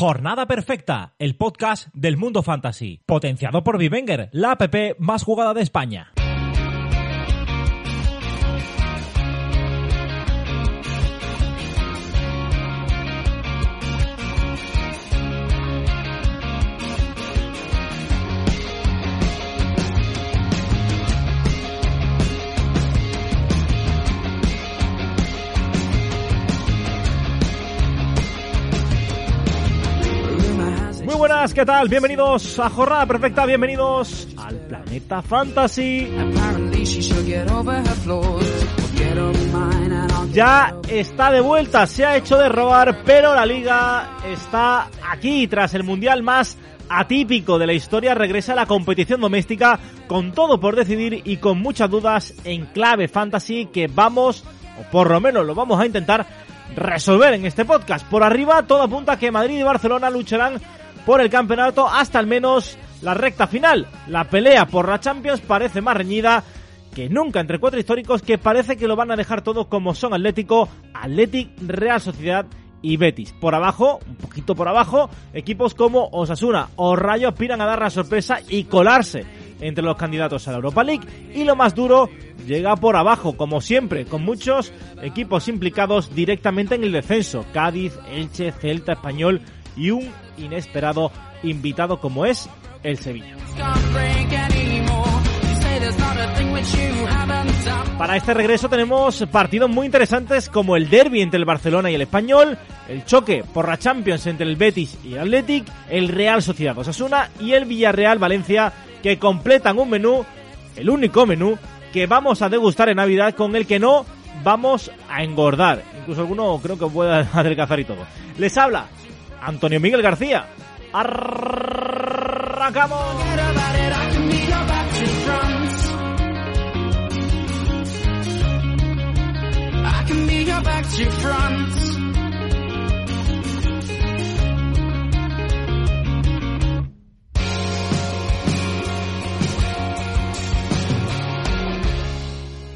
Jornada Perfecta, el podcast del mundo fantasy, potenciado por Vivenger, la app más jugada de España. Buenas, ¿qué tal? Bienvenidos a Jornada Perfecta, bienvenidos al Planeta Fantasy. Ya está de vuelta, se ha hecho de robar, pero la liga está aquí tras el mundial más atípico de la historia. Regresa a la competición doméstica con todo por decidir y con muchas dudas en clave fantasy que vamos, o por lo menos lo vamos a intentar resolver en este podcast. Por arriba, todo apunta a que Madrid y Barcelona lucharán por el campeonato hasta al menos la recta final. La pelea por la Champions parece más reñida que nunca entre cuatro históricos que parece que lo van a dejar todo como son Atlético, Athletic, Real Sociedad y Betis. Por abajo, un poquito por abajo, equipos como Osasuna o Rayo aspiran a dar la sorpresa y colarse entre los candidatos a la Europa League y lo más duro llega por abajo, como siempre, con muchos equipos implicados directamente en el descenso. Cádiz, Elche, Celta, Español y un inesperado invitado como es el Sevilla. Para este regreso tenemos partidos muy interesantes como el derby entre el Barcelona y el Español, el choque por la Champions entre el Betis y el Athletic, el Real Sociedad Osasuna y el Villarreal Valencia que completan un menú, el único menú que vamos a degustar en Navidad con el que no vamos a engordar. Incluso alguno creo que pueda adelgazar y todo. Les habla Antonio Miguel García. Arrancamos.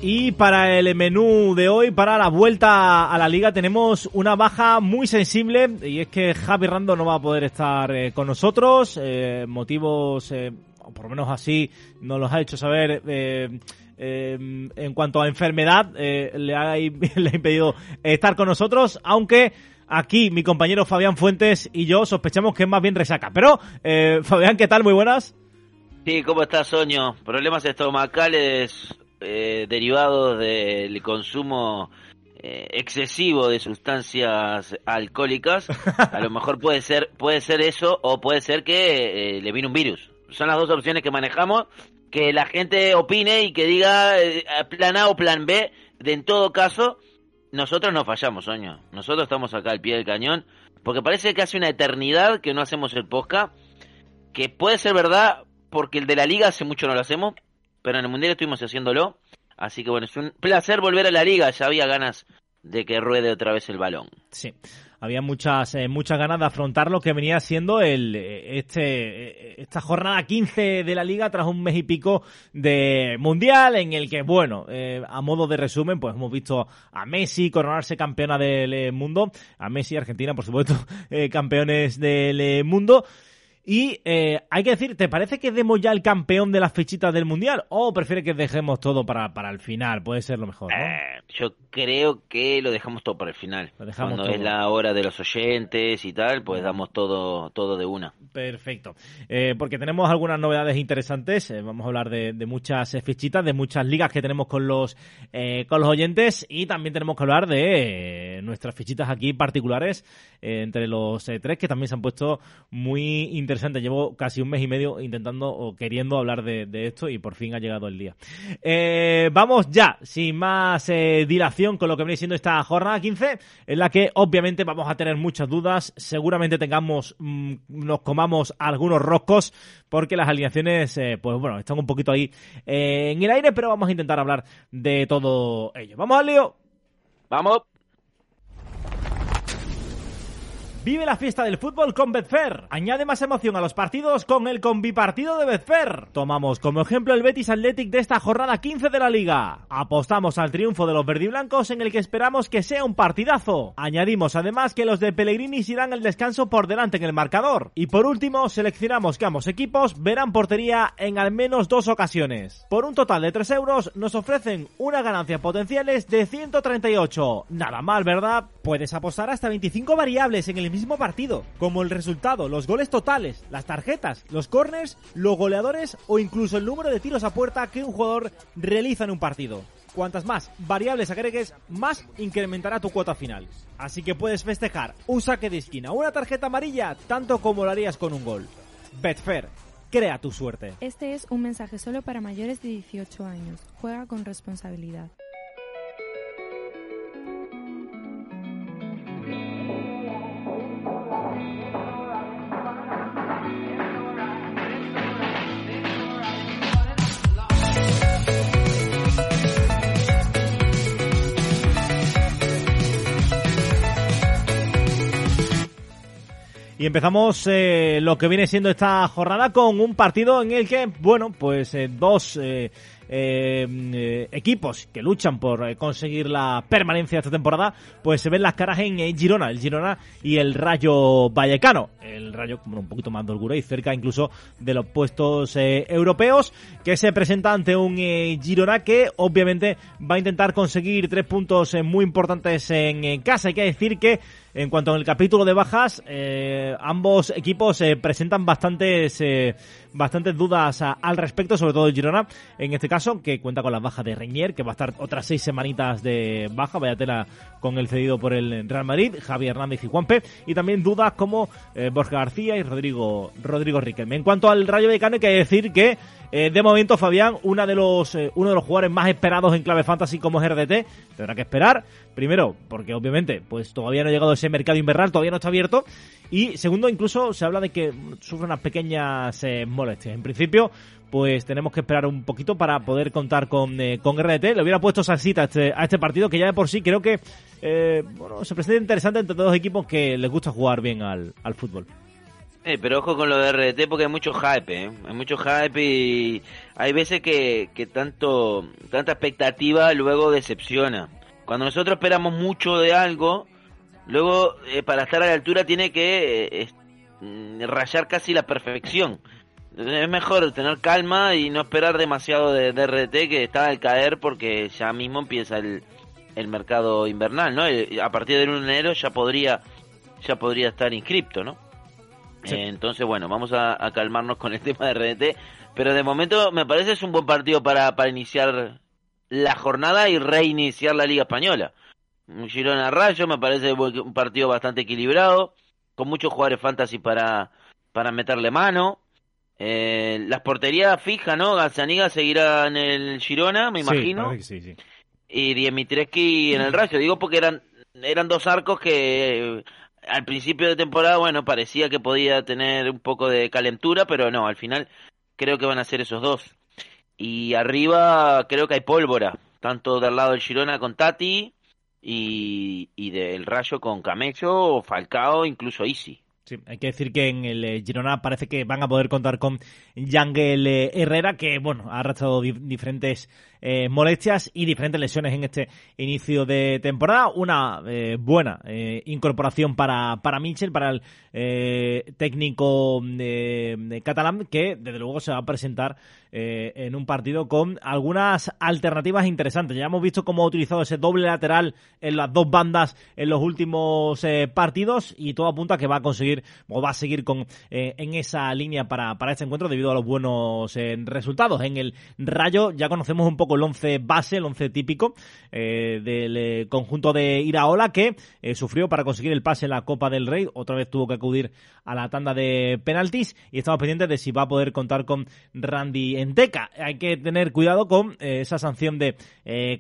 Y para el menú de hoy, para la vuelta a la liga, tenemos una baja muy sensible y es que Javi Rando no va a poder estar eh, con nosotros. Eh, motivos, eh, por lo menos así nos los ha hecho saber. En cuanto a enfermedad, le, ha, le ha impedido estar con nosotros, aunque aquí mi compañero Fabián Fuentes y yo sospechamos que es más bien resaca. Pero, eh, Fabián, ¿qué tal? Muy buenas. Sí, ¿cómo estás, Soño? Problemas estomacales eh, derivados del consumo eh, excesivo de sustancias alcohólicas. A lo mejor puede ser, puede ser eso o puede ser que eh, le vino un virus. Son las dos opciones que manejamos. Que la gente opine y que diga eh, plan A o plan B. De en todo caso, nosotros no fallamos, Soño. Nosotros estamos acá al pie del cañón. Porque parece que hace una eternidad que no hacemos el podcast. Que puede ser verdad porque el de la liga hace mucho no lo hacemos pero en el Mundial estuvimos haciéndolo. Así que bueno, es un placer volver a la liga. Ya había ganas de que ruede otra vez el balón. Sí, había muchas eh, muchas ganas de afrontar lo que venía siendo el este esta jornada 15 de la liga tras un mes y pico de mundial en el que bueno eh, a modo de resumen pues hemos visto a Messi coronarse campeona del eh, mundo a Messi Argentina por supuesto eh, campeones del eh, mundo y eh, hay que decir, ¿te parece que demos ya el campeón de las fichitas del Mundial? ¿O prefiere que dejemos todo para, para el final? Puede ser lo mejor, ¿no? Eh, yo creo que lo dejamos todo para el final. Lo dejamos Cuando todo. es la hora de los oyentes y tal, pues damos todo, todo de una. Perfecto. Eh, porque tenemos algunas novedades interesantes. eh, vamos a hablar de, de muchas fichitas, de muchas ligas que tenemos con los, eh, con los oyentes. Y también tenemos que hablar de nuestras fichitas aquí particulares entre los tres que también se han puesto muy interesantes. Llevo casi un mes y medio intentando o queriendo hablar de, de esto y por fin ha llegado el día. Eh, vamos ya, sin más eh, dilación con lo que viene siendo esta jornada 15, en la que obviamente vamos a tener muchas dudas. Seguramente tengamos, mm, nos comamos algunos roscos, porque las alineaciones, eh, pues bueno, están un poquito ahí eh, en el aire, pero vamos a intentar hablar de todo ello. Vamos al lío. Vamos. Vive la fiesta del fútbol con Betfair. Añade más emoción a los partidos con el combipartido de Betfair. Tomamos como ejemplo el Betis Athletic de esta jornada 15 de la liga. Apostamos al triunfo de los verdiblancos en el que esperamos que sea un partidazo. Añadimos además que los de Pellegrini irán el descanso por delante en el marcador. Y por último, seleccionamos que ambos equipos verán portería en al menos dos ocasiones. Por un total de 3 euros nos ofrecen una ganancia potenciales de 138. Nada mal, ¿verdad? Puedes apostar hasta 25 variables en el mismo partido, como el resultado, los goles totales, las tarjetas, los corners, los goleadores o incluso el número de tiros a puerta que un jugador realiza en un partido. Cuantas más variables agregues, más incrementará tu cuota final. Así que puedes festejar un saque de esquina o una tarjeta amarilla tanto como lo harías con un gol. Betfair, crea tu suerte. Este es un mensaje solo para mayores de 18 años. Juega con responsabilidad. Y empezamos eh, lo que viene siendo esta jornada con un partido en el que, bueno, pues eh, dos eh, eh, equipos que luchan por conseguir la permanencia de esta temporada, pues se ven las caras en Girona, el Girona y el Rayo Vallecano. El Rayo como un poquito más de holgura y cerca incluso de los puestos europeos, que se presenta ante un Girona que obviamente va a intentar conseguir tres puntos muy importantes en casa. Hay que decir que en cuanto al capítulo de bajas, eh, ambos equipos eh, presentan bastantes, eh, bastantes dudas al respecto, sobre todo el Girona, en este caso, que cuenta con la baja de Reñier, que va a estar otras seis semanitas de baja, vaya tela con el cedido por el Real Madrid, Javier Hernández y Juanpe, y también dudas como Borja García y Rodrigo, Rodrigo Riquelme. En cuanto al Rayo Vallecano, hay que decir que de momento, Fabián, una de los, uno de los jugadores más esperados en clave fantasy como es RDT, tendrá que esperar. Primero, porque obviamente, pues todavía no ha llegado ese mercado invernal todavía no está abierto. Y segundo, incluso se habla de que sufre unas pequeñas eh, molestias. En principio, pues tenemos que esperar un poquito para poder contar con, eh, con RDT. Le hubiera puesto salsita a este, a este partido, que ya de por sí creo que eh, bueno, se presenta interesante entre dos equipos que les gusta jugar bien al, al fútbol. pero ojo con lo de RDT porque hay mucho hype, hay mucho hype y hay veces que, que tanto tanta expectativa luego decepciona. Cuando nosotros esperamos mucho de algo, Luego, eh, para estar a la altura, tiene que eh, mm, rayar casi la perfección. Es mejor tener calma y no esperar demasiado de, RT que está al caer porque ya mismo empieza el, el mercado invernal, ¿no? Eh, a partir del 1 de enero ya podría ya podría estar inscripto, ¿no? entonces, bueno, vamos a, calmarnos con el tema de RDT, pero de momento me parece es un buen partido para, para iniciar la jornada y reiniciar la Liga Española un Girona Rayo, me parece un partido bastante equilibrado, con muchos jugadores fantasy para, para meterle mano. Eh, las porterías fijas, ¿no? Gazzaniga seguirá en el Girona, me imagino. Sí, sí, y Dimitrescu en el Rayo, digo porque eran, eran dos arcos que eh, al principio de temporada, bueno, parecía que podía tener un poco de calentura, pero no, al final creo que van a ser esos dos. Y arriba creo que hay pólvora, tanto del lado del Girona con Tati, y, y del Rayo con Camecho, Falcao, incluso Easy. Sí, hay que decir que en el eh, Girona parece que van a poder contar con Yangel eh, Herrera, que bueno, ha arrastrado diferentes eh, molestias y diferentes lesiones en este inicio de temporada. Una buena incorporación para, para Mitchell, para el técnico catalán, que desde luego se va a presentar en un partido con algunas alternativas interesantes. Ya hemos visto cómo ha utilizado ese doble lateral en las dos bandas en los últimos partidos y todo apunta a que va a conseguir o va a seguir con eh, en esa línea para, para este encuentro debido a los buenos eh, resultados. En el Rayo ya conocemos un poco el once base, el once típico eh, del conjunto de Iraola que sufrió para conseguir el pase en la Copa del Rey. Otra vez tuvo que acudir a la tanda de penaltis y estamos pendientes de si va a poder contar con Randy en Teca. Hay que tener cuidado con esa sanción de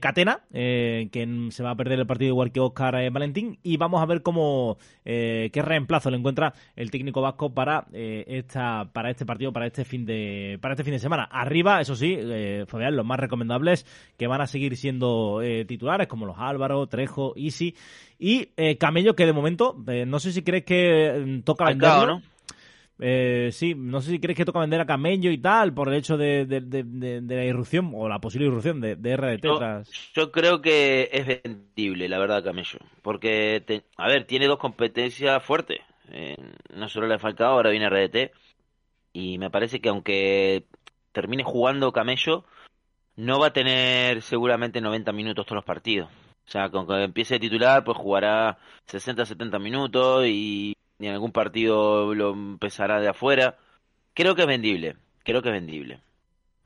Catena, que se va a perder el partido igual que Oscar Valentín, y vamos a ver cómo qué reemplazo le encuentra el técnico vasco para esta para este partido, para este fin de para este fin de semana. Arriba, eso sí, Fabián, los más que van a seguir siendo titulares, como los Álvaro, Trejo, Easy y Camello, que de momento, no sé si crees que toca venderlo. ¿no? Eh, sí, no sé si crees que toca vender a Camello y tal por el hecho de, la irrupción o la posible irrupción de, RDT. Yo, creo que es vendible, la verdad, Camello. Porque, a ver, tiene dos competencias fuertes. Eh, no solo le ha faltado, ahora viene RDT. Y me parece que aunque termine jugando Camello, no va a tener seguramente 90 minutos todos los partidos. O sea, con que empiece a titular, pues jugará 60-70 minutos y en algún partido lo empezará de afuera. Creo que es vendible, creo que es vendible.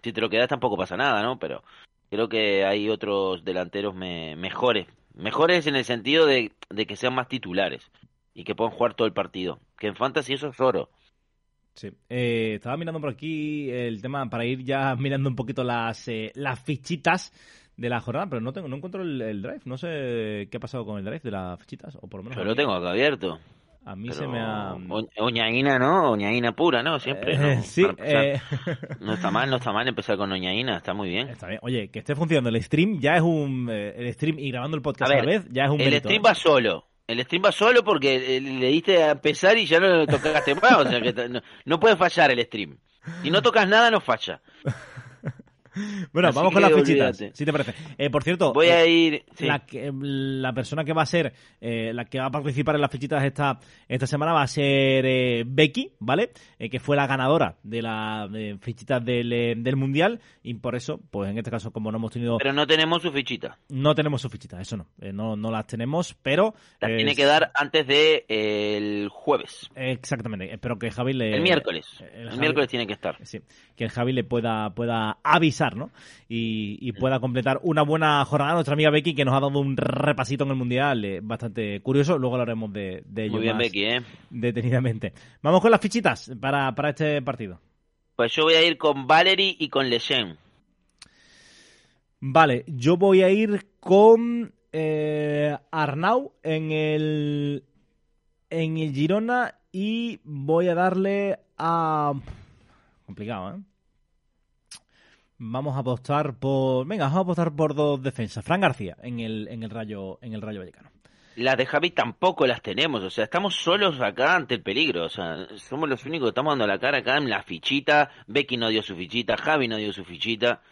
Si te lo quedas tampoco pasa nada, ¿no? Pero creo que hay otros delanteros mejores. Mejores en el sentido de, que sean más titulares y que puedan jugar todo el partido. Que en Fantasy eso es oro. Sí. Eh, estaba mirando por aquí el tema para ir ya mirando un poquito las, eh, las fichitas de la jornada, pero no tengo no encuentro el, drive. No sé qué ha pasado con el drive de las fichitas. O por lo menos Yo lo tengo acá abierto. A mí se me ha... Oñaína, ¿no? Oñaína pura, ¿no? Siempre, ¿no? Eh, sí. Eh... No está mal, no está mal empezar con Oñaína, está muy bien. Está bien. Oye, que esté funcionando el stream ya es un... Eh, el stream y grabando el podcast a, la vez ya es un El stream va solo. El stream va solo porque eh, le diste a empezar y ya no lo tocaste más. o sea que no, no puede fallar el stream. Si no tocas nada, no falla. Bueno, vamos con las fichitas, si te parece. Eh, por cierto, voy a eh, ir. La, persona que va a ser, eh, la que va a participar en las fichitas esta, esta semana va a ser Becky, ¿vale? que fue la ganadora de las fichitas del, del Mundial y por eso, pues en este caso, como no hemos tenido. Pero no tenemos su fichita. No tenemos su fichita, eso no. no, no las tenemos, pero. Las tiene que dar antes de el jueves. Exactamente. Espero que Javi le. El miércoles. El, miércoles tiene que estar. Sí. Que el Javi le pueda, pueda avisar y, pueda completar una buena jornada. Nuestra amiga Becky, que nos ha dado un repasito en el Mundial eh, bastante curioso. Luego hablaremos de, de ello Muy bien, Becky, ¿eh? detenidamente. Vamos con las fichitas para, para este partido. Pues yo voy a ir con Valery y con Lejeune. Vale, yo voy a ir con eh, Arnau en el en el Girona y voy a darle a complicado, ¿eh? Vamos a apostar por. Venga, vamos a apostar por dos defensas. Fran García en el, en el Rayo, en el Rayo Vallecano. Las de Javi tampoco las tenemos, o sea, estamos solos acá ante el peligro, o sea, somos los únicos que estamos dando la cara acá en la fichita. Becky no dio su fichita, Javi no dio su fichita.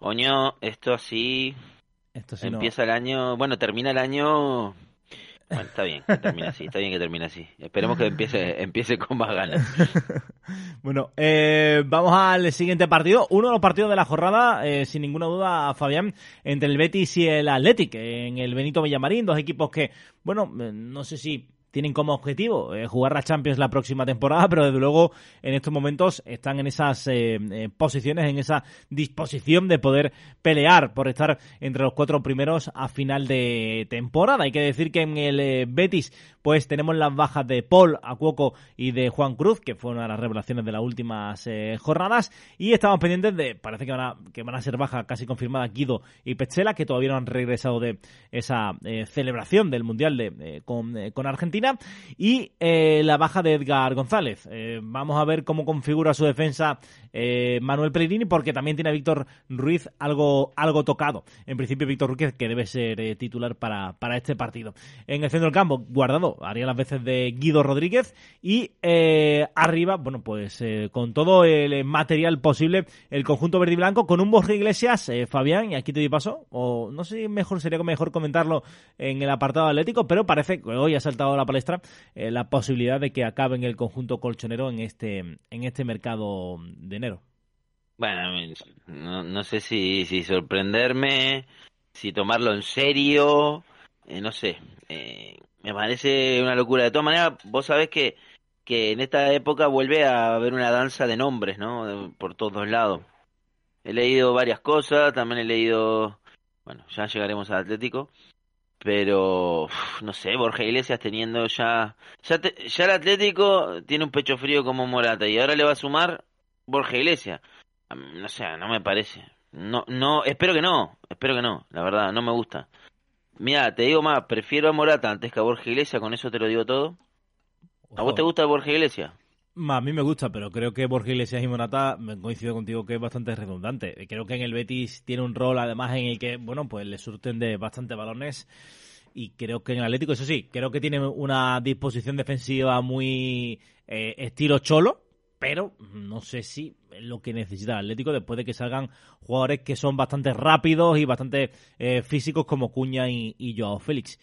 Oño, esto así. Esto sí Empieza el año, bueno, termina el año bueno, está bien que termine así, está bien que termine así. Esperemos que empiece, empiece con más ganas. bueno, eh, vamos al siguiente partido. Uno de los partidos de la jornada, eh, sin ninguna duda, Fabián, entre el Betis y el Athletic, en el Benito Villamarín, dos equipos que, bueno, eh, no sé si tienen como objetivo eh, jugar la Champions la próxima temporada, pero desde luego en estos momentos están en esas eh, eh, posiciones, en esa disposición de poder pelear por estar entre los cuatro primeros a final de temporada. Hay que decir que en el Betis pues tenemos las bajas de Paul, Acuoco y de Juan Cruz, que fue una de las revelaciones de las últimas jornadas, y estamos pendientes de, parece que van a, que van a ser bajas casi confirmadas Guido y Petzela, que todavía no han regresado de esa celebración del Mundial de, con, con Argentina y eh, la baja de Edgar González. Eh, vamos a ver cómo configura su defensa eh, Manuel Pellegrini porque también tiene a Víctor Ruiz algo, algo tocado. En principio Víctor Ruiz que debe ser titular para, para este partido. En el centro del campo, guardado, haría las veces de Guido Rodríguez y arriba, bueno, pues con todo el material posible, el conjunto verde y blanco con un Borja Iglesias, Fabián, y aquí te doy paso, o no sé si mejor sería mejor comentarlo en el apartado atlético, pero parece que hoy ha saltado la eh, la posibilidad de que acabe en el conjunto colchonero en este, en este mercado de enero. Bueno, no, sé si, si sorprenderme, si tomarlo en serio, eh, no sé. Eh, me parece una locura. De todas maneras, vos sabés que, que en esta época vuelve a haber una danza de nombres, ¿no? Por todos lados. He leído varias cosas, también he leído, bueno, ya llegaremos al Atlético, pero no sé, Borja Iglesias teniendo ya ya, ya el Atlético tiene un pecho frío como Morata y ahora le va a sumar Borja Iglesias. no sé, no me parece. No, no, espero que no, espero que no, la verdad, no me gusta. Mira, te digo más, prefiero a Morata antes que a Borja Iglesias, con eso te lo digo todo. ¿A vos te gusta Borja Iglesias? A mí me gusta, pero creo que Borja Iglesias y Morata, coincido contigo que es bastante redundante. Creo que en el Betis tiene un rol además en el que, bueno, pues le surten de bastante balones y creo que en el Atlético, eso sí, creo que tiene una disposición defensiva muy eh, estilo cholo, pero no sé si es lo que necesita el Atlético después de que salgan jugadores que son bastante rápidos y bastante eh, físicos como Cuña y, y, Joao Félix.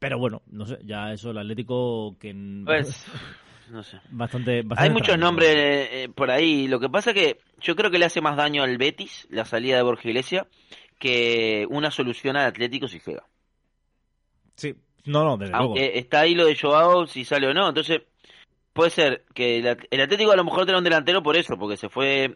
Pero bueno, no sé, ya eso el Atlético que... Pues, no sé. Bastante, Hay muchos nombres eh, por ahí. Lo que pasa que yo creo que le hace más daño al Betis la salida de Borja Iglesias que una solución al Atlético si juega. Sí, no, no, desde Aunque está ahí lo de Joao, si sale o no. Entonces, puede ser que el, Atlético a lo mejor tenga un delantero por eso, porque se fue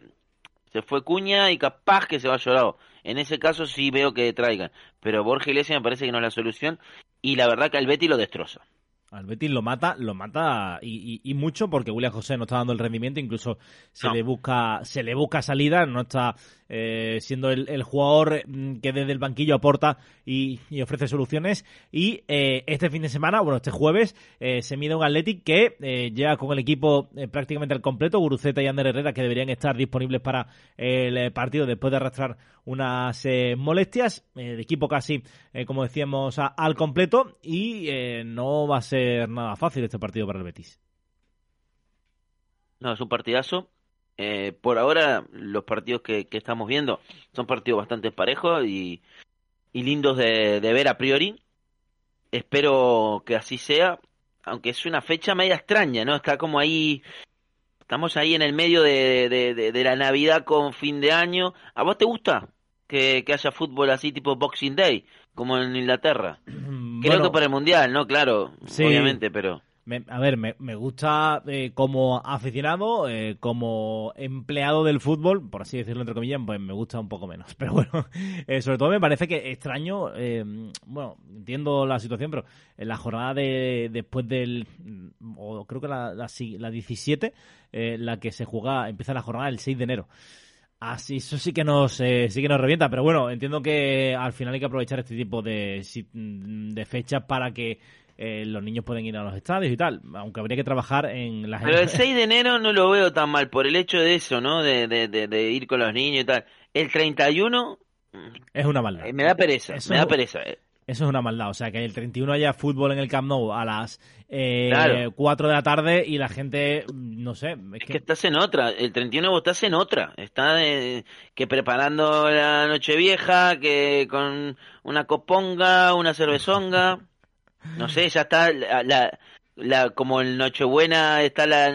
se fue Cuña y capaz que se va Llorado. En ese caso sí veo que traigan, pero Borja Iglesias me parece que no es la solución y la verdad que al Betty lo destroza. Al Betis lo mata, lo mata y, mucho porque William José no está dando el rendimiento, incluso se le busca, se le busca salida, no está eh, siendo el, jugador mm, que desde el banquillo aporta y, ofrece soluciones. Y eh, este fin de semana, bueno, este jueves, eh, se mide un Athletic que llega con el equipo prácticamente al completo, Guruceta y Ander Herrera, que deberían estar disponibles para el partido después de arrastrar unas molestias. El equipo casi, como decíamos, al completo y no va a ser nada fácil este partido para el Betis. No, es un partidazo eh, por ahora, los partidos que, estamos viendo son partidos bastante parejos y, lindos de, ver a priori. Espero que así sea, aunque es una fecha media extraña, ¿no? Está como ahí, estamos ahí en el medio de, la Navidad con fin de año. ¿A vos te gusta que, haya fútbol así tipo Boxing Day, como en Inglaterra? Creo que para el Mundial, ¿no? Claro, obviamente, pero a ver, me, gusta eh, como aficionado, eh, como empleado del fútbol, por así decirlo entre comillas, pues me gusta un poco menos. Pero bueno, eh, sobre todo me parece que extraño, bueno, entiendo la situación, pero en la jornada de después del, o creo que la, la, la 17, la que se juega, empieza la jornada el 6 de enero. Así, eso sí que nos sí que nos revienta, pero bueno, entiendo que al final hay que aprovechar este tipo de, de fechas para que eh, los niños pueden ir a los estadios y tal, aunque habría que trabajar en las... Pero el 6 de enero no lo veo tan mal por el hecho de eso, ¿no? De, de, ir con los niños y tal. El 31... Es una maldad. Eh, me da pereza, me da pereza. Eh. Eso es una maldad, o sea, que el 31 haya fútbol en el Camp Nou a las eh, 4 de la tarde y la gente, no sé... Es, que... estás en otra, el 31 vos estás en otra, estás que preparando la noche vieja, que con una coponga, una cervezonga... No sé, ya está la, la, como el Nochebuena está la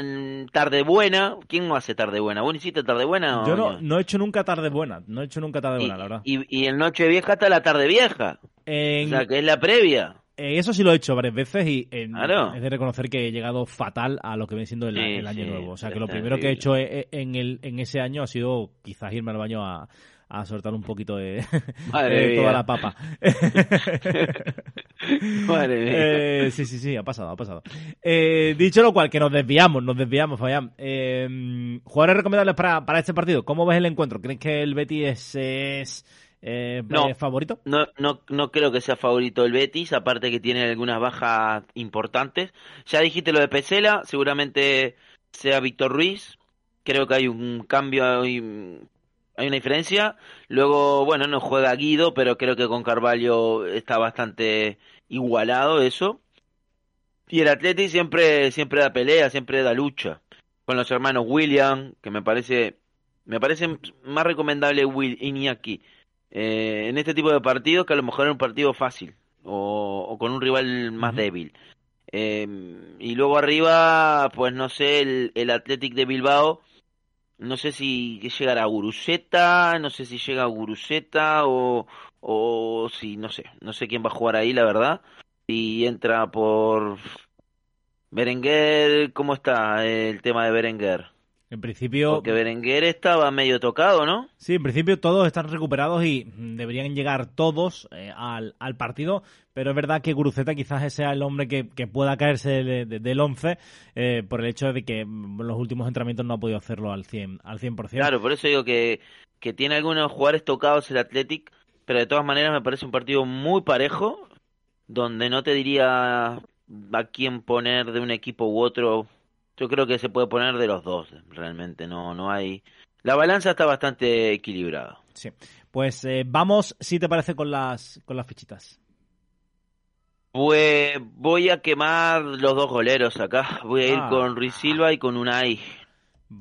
tarde buena. ¿Quién no hace tarde buena? ¿Vos hiciste tarde buena? Yo no, no he hecho nunca tarde buena. No he hecho nunca tarde buena, la verdad. Y, y el Nochevieja está la tarde vieja. O sea, que es la previa. Eh, eso sí lo he hecho varias veces y es de reconocer que he llegado fatal a lo que viene siendo el, año nuevo. O sea, que lo primero que he hecho e, e, en, el, en ese año ha sido quizás irme al baño a, a soltar un poquito de, toda la papa. Madre eh, sí, sí, sí, ha pasado, ha pasado. Eh, dicho lo cual, que nos desviamos, nos desviamos, Fabián. Eh, jugadores recomendables para, para este partido. ¿Cómo ves el encuentro? ¿Crees que el Betis es, favorito? No, no, no creo que sea favorito el Betis, aparte que tiene algunas bajas importantes. Ya dijiste lo de Pesela, seguramente sea Víctor Ruiz. Creo que hay un cambio hay una diferencia. Luego, bueno, no juega Guido, pero creo que con Carvalho está bastante igualado eso. Y el Atleti siempre, siempre da pelea, siempre da lucha. Con los hermanos William, que me parece, me parece más recomendable Will Iñaki eh, en este tipo de partidos que a lo mejor en un partido fácil o, con un rival más débil. Eh, y luego arriba, pues no sé, el, el Athletic de Bilbao no sé si llegará a Guruseta, no sé si llega a Guruseta o, o si, no sé, no sé quién va a jugar ahí, la verdad. Si entra por Berenguer, ¿cómo está el tema de Berenguer? En principio. Porque Berenguer estaba medio tocado, ¿no? Sí, en principio todos están recuperados y deberían llegar todos eh, al, al, partido. Pero es verdad que Guruceta quizás sea el hombre que, que pueda caerse de, de, del 11 eh, por el hecho de que los últimos entrenamientos no ha podido hacerlo al 100%. Al 100%. Claro, por eso digo que, que tiene algunos jugadores tocados el Athletic. Pero de todas maneras me parece un partido muy parejo. Donde no te diría a quién poner de un equipo u otro yo creo que se puede poner de los dos, realmente, no, no hay... La balanza está bastante equilibrada. Sí, pues eh, vamos, si te parece, con las, con las fichitas. Pues voy a quemar los dos goleros acá. Voy a ir ah. con Ruiz Silva y con Unai.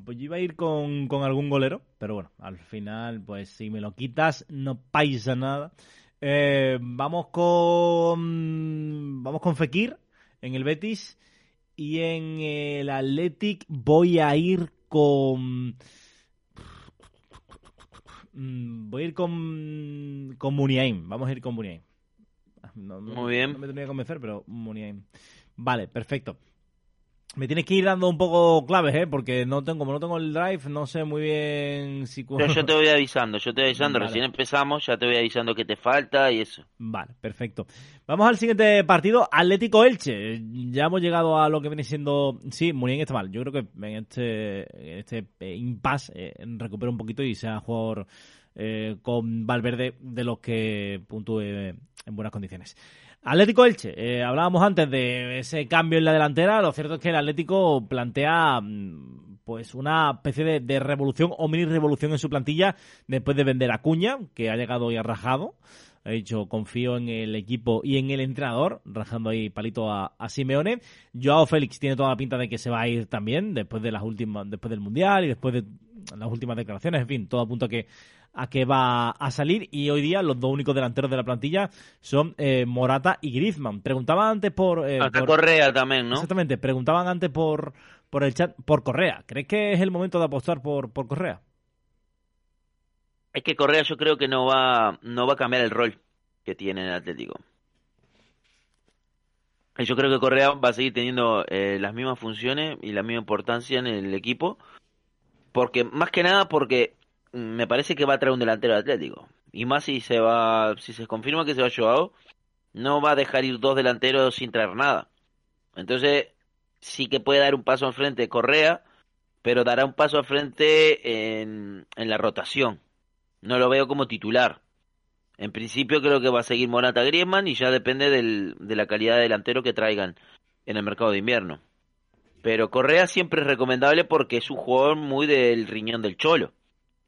Pues yo iba a ir con, con, algún golero, pero bueno, al final, pues si me lo quitas, no paisa nada. Eh, vamos con. Vamos con Fekir en el Betis. Y en el Athletic voy a ir con. Mm, voy a ir con. Con Muniain. Vamos a ir con Muniain. No, Muy bien. No me tenía que convencer, pero Muniain. Vale, perfecto. Me tienes que ir dando un poco claves, ¿eh? Porque no tengo, como no tengo el drive, no sé muy bien si... Pero yo te voy avisando, yo te voy avisando, vale. recién empezamos, ya te voy avisando qué te falta y eso. Vale, perfecto. Vamos al siguiente partido, Atlético-Elche. Ya hemos llegado a lo que viene siendo... Sí, muy bien está mal. Yo creo que en este, en este eh, impasse eh, recupera un poquito y sea jugador eh, con Valverde de los que puntúe en buenas condiciones. Atlético Elche, eh, hablábamos antes de ese cambio en la delantera, lo cierto es que el Atlético plantea mm, pues una especie de, revolución o mini revolución en su plantilla después de vender a Cuña, que ha llegado y ha rajado. Ha dicho, confío en el equipo y en el entrenador, rajando ahí palito a, a, Simeone. Joao Félix tiene toda la pinta de que se va a ir también después de las últimas, después del Mundial y después de las últimas declaraciones. En fin, todo apunta a que a que va a salir y hoy día los dos únicos delanteros de la plantilla son eh, Morata y Griezmann. Preguntaban antes por, eh, por... Correa también, ¿no? Exactamente, preguntaban antes por por el chat por Correa. ¿Crees que es el momento de apostar por por Correa? Es que Correa yo creo que no va no va a cambiar el rol que tiene en el Atlético. Yo creo que Correa va a seguir teniendo eh, las mismas funciones y la misma importancia en el equipo. Porque, más que nada porque me parece que va a traer un delantero atlético. Y más si se va, si se confirma que se va Joao, no va a dejar ir dos delanteros sin traer nada. Entonces, sí que puede dar un paso al frente Correa, pero dará un paso al frente en, en la rotación. No lo veo como titular. En principio creo que va a seguir Morata Griezmann y ya depende del, de la calidad de delantero que traigan en el mercado de invierno. Pero Correa siempre es recomendable porque es un jugador muy del riñón del cholo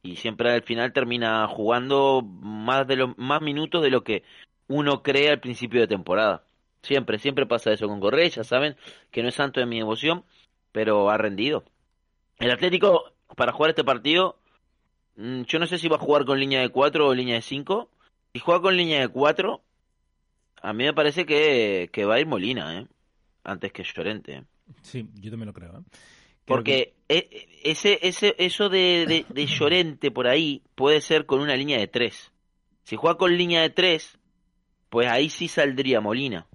y siempre al final termina jugando más de los más minutos de lo que uno cree al principio de temporada. Siempre, siempre pasa eso con Correa, ya saben que no es santo de mi devoción, pero ha rendido. El Atlético, para jugar este partido, mm, yo no sé si va a jugar con línea de 4 o línea de 5. Si juega con línea de 4, a mí me parece que, que va a ir Molina, ¿eh? antes que Llorente. Sí, yo también lo creo. ¿eh? Porque que... ese, ese, eso de, de, de, Llorente por ahí puede ser con una línea de tres. Si juega con línea de tres, pues ahí sí saldría Molina.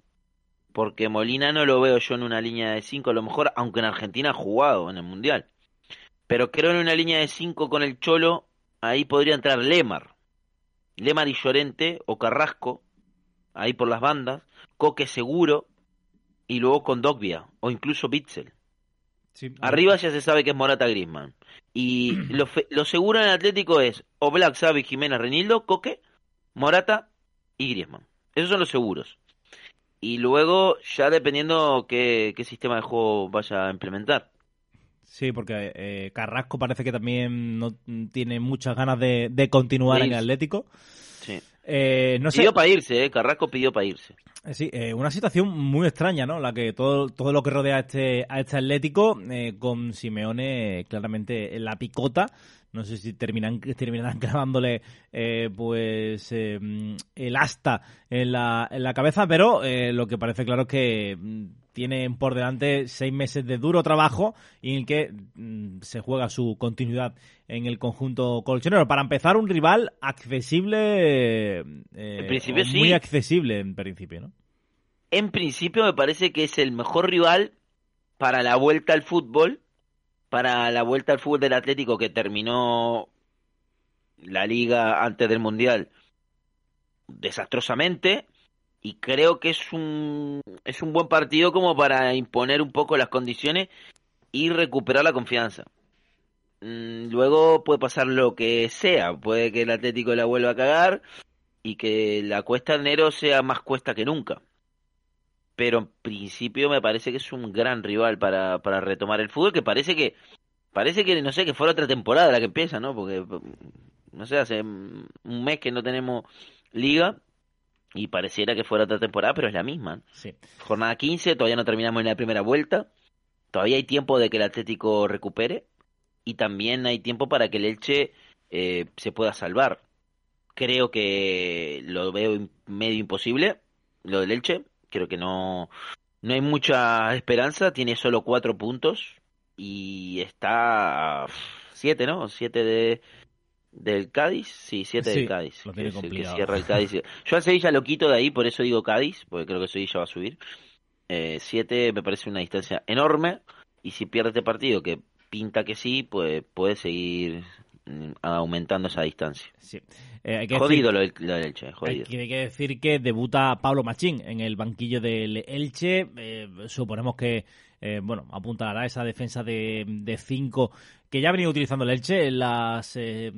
Porque Molina no lo veo yo en una línea de cinco, a lo mejor, aunque en Argentina ha jugado en el Mundial. Pero creo en una línea de cinco con el Cholo, ahí podría entrar Lemar. Lemar y Llorente, o Carrasco, ahí por las bandas. Coque seguro, y luego con Dogbia, o incluso Bitzel. Sí. Arriba ya se sabe que es Morata Grisman. Y lo, lo, seguro en el Atlético es o Black, Xavi, Jiménez, Renildo, Coque, Morata y Griezmann. Esos son los seguros. Y luego ya dependiendo qué, qué sistema de juego vaya a implementar. Sí, porque eh, Carrasco parece que también no tiene muchas ganas de, de continuar sí. en el Atlético. Eh, no pidió sé. para irse, eh. Carrasco pidió para irse. Eh, sí, eh, una situación muy extraña, ¿no? La que todo, todo lo que rodea a este, a este Atlético, con Simeone claramente en la picota. No sé si terminan, terminarán clavándole pues el asta en la, en la cabeza, pero lo que parece claro es que mm, tienen por delante seis meses de duro trabajo y en el que mm, se juega su continuidad en el conjunto colchonero. Para empezar, un rival accesible, eh, en principio, muy sí. accesible en principio, ¿no? En principio me parece que es el mejor rival para la vuelta al fútbol para la vuelta al fútbol del Atlético que terminó la liga antes del Mundial desastrosamente y creo que es un es un buen partido como para imponer un poco las condiciones y recuperar la confianza. Mm, luego puede pasar lo que sea, puede que el Atlético la vuelva a cagar y que la cuesta de enero sea más cuesta que nunca. Pero en principio me parece que es un gran rival para, para retomar el fútbol, que parece que parece que no sé que fuera otra temporada la que empieza, ¿no? Porque no sé, hace un mes que no tenemos liga y pareciera que fuera otra temporada, pero es la misma. Sí. Jornada 15, todavía no terminamos en la primera vuelta. Todavía hay tiempo de que el Atlético recupere y también hay tiempo para que el Elche eh, se pueda salvar. Creo que lo veo medio imposible, lo del Elche. Creo que no, no hay mucha esperanza. Tiene solo cuatro puntos y está a siete, ¿no? Siete de, del Cádiz, sí, siete del Cádiz. Lo tiene complicado. cierra el Cádiz. Yo al Sevilla lo quito de ahí, por eso digo Cádiz, porque creo que Sevilla va a subir. Eh, siete me parece una distancia enorme, y si pierde este partido, que pinta que sí, pues puede seguir mm, aumentando esa distancia. Sí. Eh, hay que jodido decir, lo, del, Elche, jodido. Hay, que decir que debuta Pablo Machín en el banquillo del Elche. Eh, suponemos que eh, bueno, apuntará esa defensa de, de cinco que ya ha venido utilizando el Elche en las, eh,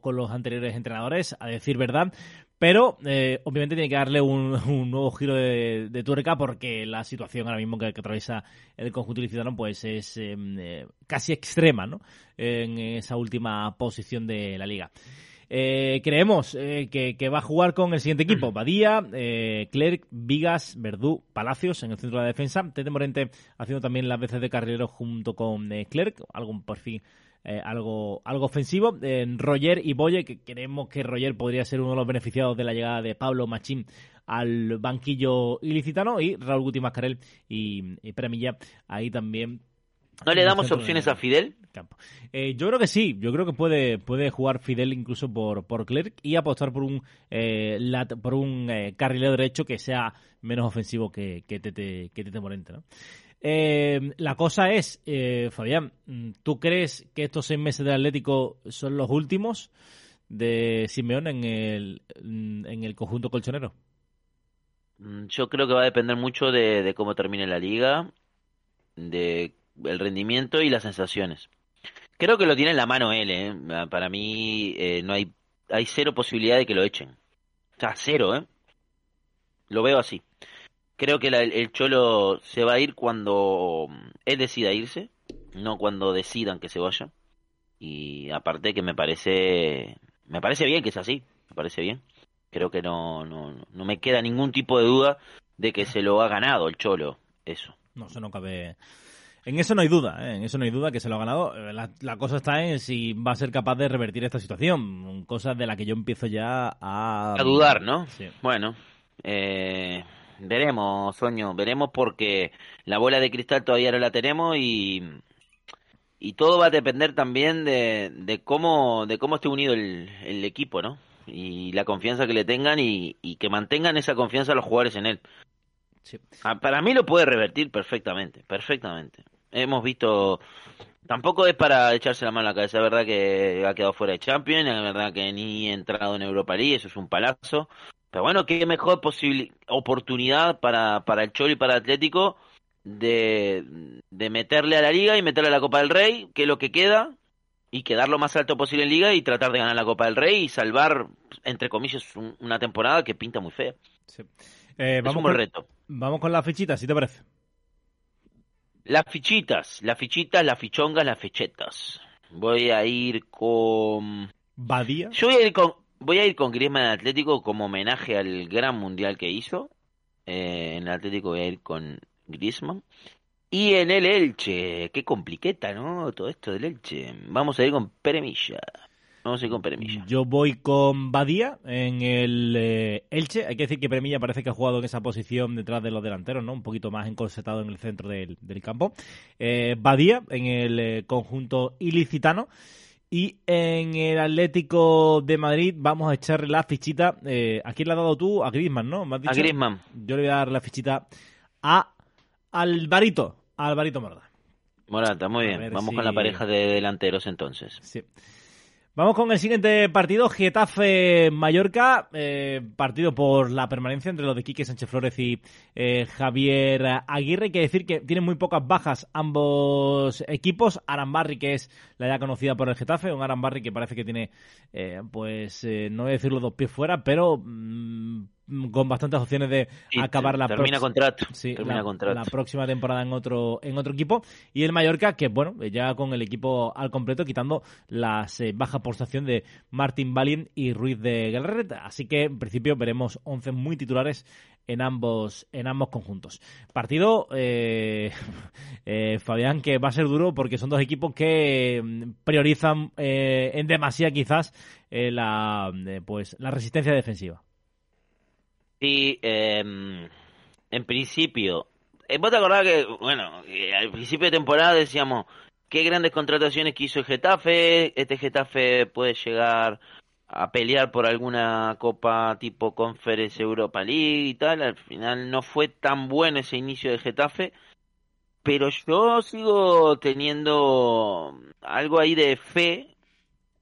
con los anteriores entrenadores, a decir verdad. Pero eh, obviamente tiene que darle un, nuevo giro de, de, tuerca porque la situación ahora mismo que, atraviesa el conjunto ilicitano pues es casi extrema ¿no? en esa última posición de la liga. Eh, creemos eh, que, va a jugar con el siguiente equipo: Badía, eh, Clerc, Vigas, Verdú, Palacios en el centro de la defensa. Tete Morente haciendo también las veces de carrilero junto con eh, Clerc, algo por fin. algo, algo ofensivo. Roger y Boye, que creemos que Roger podría ser uno de los beneficiados de la llegada de Pablo Machín al banquillo ilicitano. Y Raúl Guti Mascarel y, y Premilla ahí también ¿No le damos opciones a Fidel? Eh, yo creo que sí, yo creo que puede, puede jugar Fidel incluso por, por Clerc y apostar por un, eh, por un eh, carrilero derecho que sea menos ofensivo que, que, Tete, que Tete Morente. ¿no? la cosa es, Fabián, ¿tú crees que estos seis meses del Atlético son los últimos de Simeón en el, en el conjunto colchonero? Mm, yo creo que va a depender mucho de, de cómo termine la liga, de el rendimiento y las sensaciones. Creo que lo tiene en la mano él, ¿eh? Para mí eh, no hay, hay cero posibilidad de que lo echen. O sea, cero, ¿eh? Lo veo así. Creo que el Cholo se va a ir cuando él decida irse, no cuando decidan que se vaya. Y aparte que me parece, me parece bien que es así, me parece bien. Creo que no, no, no me queda ningún tipo de duda de que se lo ha ganado el Cholo, eso. No, eso no cabe, en eso no hay duda, ¿eh? en eso no hay duda que se lo ha ganado. La, cosa está en si va a ser capaz de revertir esta situación, cosa de la que yo empiezo ya a... A dudar, ¿no? Bueno, eh, veremos, Soño, veremos porque la bola de cristal todavía no la tenemos y, y todo va a depender también de, de cómo de cómo esté unido el, el equipo, ¿no? Y la confianza que le tengan y, y que mantengan esa confianza los jugadores en él. Ah, para mí lo puede revertir perfectamente, perfectamente. Hemos visto, tampoco es para echarse la mano a la cabeza, es verdad que ha quedado fuera de Champions, es verdad que ni ha entrado en Europa League, eso es un palazo. Pero bueno, qué mejor oportunidad para, para el Cholo y para el Atlético de, de meterle a la Liga y meterle a la Copa del Rey, que es lo que queda, y quedar lo más alto posible en Liga y tratar de ganar la Copa del Rey y salvar, entre comillas, una temporada que pinta muy fea. Eh, vamos con, reto. Vamos con las fichitas, si te parece. Las fichitas, las fichitas, las fichongas, las fechetas. Voy a ir con. ¿Badía? Yo voy a ir con, voy a ir con Griezmann Atlético como homenaje al gran mundial que hizo. Eh, en el Atlético voy a ir con Griezmann. Y en el Elche, qué compliqueta, ¿no? Todo esto del Elche. Vamos a ir con Peremilla. Vamos a ir con Peremilla. Yo voy con Badía en el eh, Elche. Hay que decir que Peremilla parece que ha jugado en esa posición detrás de los delanteros, ¿no? Un poquito más encorsetado en el centro del, campo. Eh, Badía en el eh, conjunto ilicitano. Y en el Atlético de Madrid vamos a echarle la fichita. ¿A quién le has dado tú? A Griezmann, ¿no? A Griezmann. Yo le voy a dar la fichita a Alvarito. A Alvarito Morda. Morata, muy bien. Vamos con la pareja de delanteros entonces. Sí. Vamos con el siguiente partido, Getafe-Mallorca, eh, partido por la permanencia entre los de Quique Sánchez Flores y eh, Javier Aguirre. Hay que decir que tienen muy pocas bajas ambos equipos. Arambarri, que es la ya conocida por el Getafe, un Arambarri que parece que tiene, eh, pues, no voy a decirlo dos pies fuera, pero mm, con bastantes opciones de acabar la, termina contrato, la, próxima temporada en otro en otro equipo. Y el Mallorca que bueno ya con el equipo al completo quitando las eh, bajas por estación de Martin Valien y Ruiz de Guerrero así que en principio veremos 11 muy titulares en ambos en ambos conjuntos. Partido eh, eh, Fabián que va a ser duro porque son dos equipos que mm, priorizan en demasía quizás la pues la resistencia defensiva. Sí, em, en principio, eh, vos te acordás que, bueno, al principio de temporada decíamos, qué grandes contrataciones que hizo el Getafe, este Getafe puede llegar a pelear por alguna copa tipo Conference Europa League y tal, al final no fue tan bueno ese inicio de Getafe, pero yo sigo teniendo algo ahí de fe,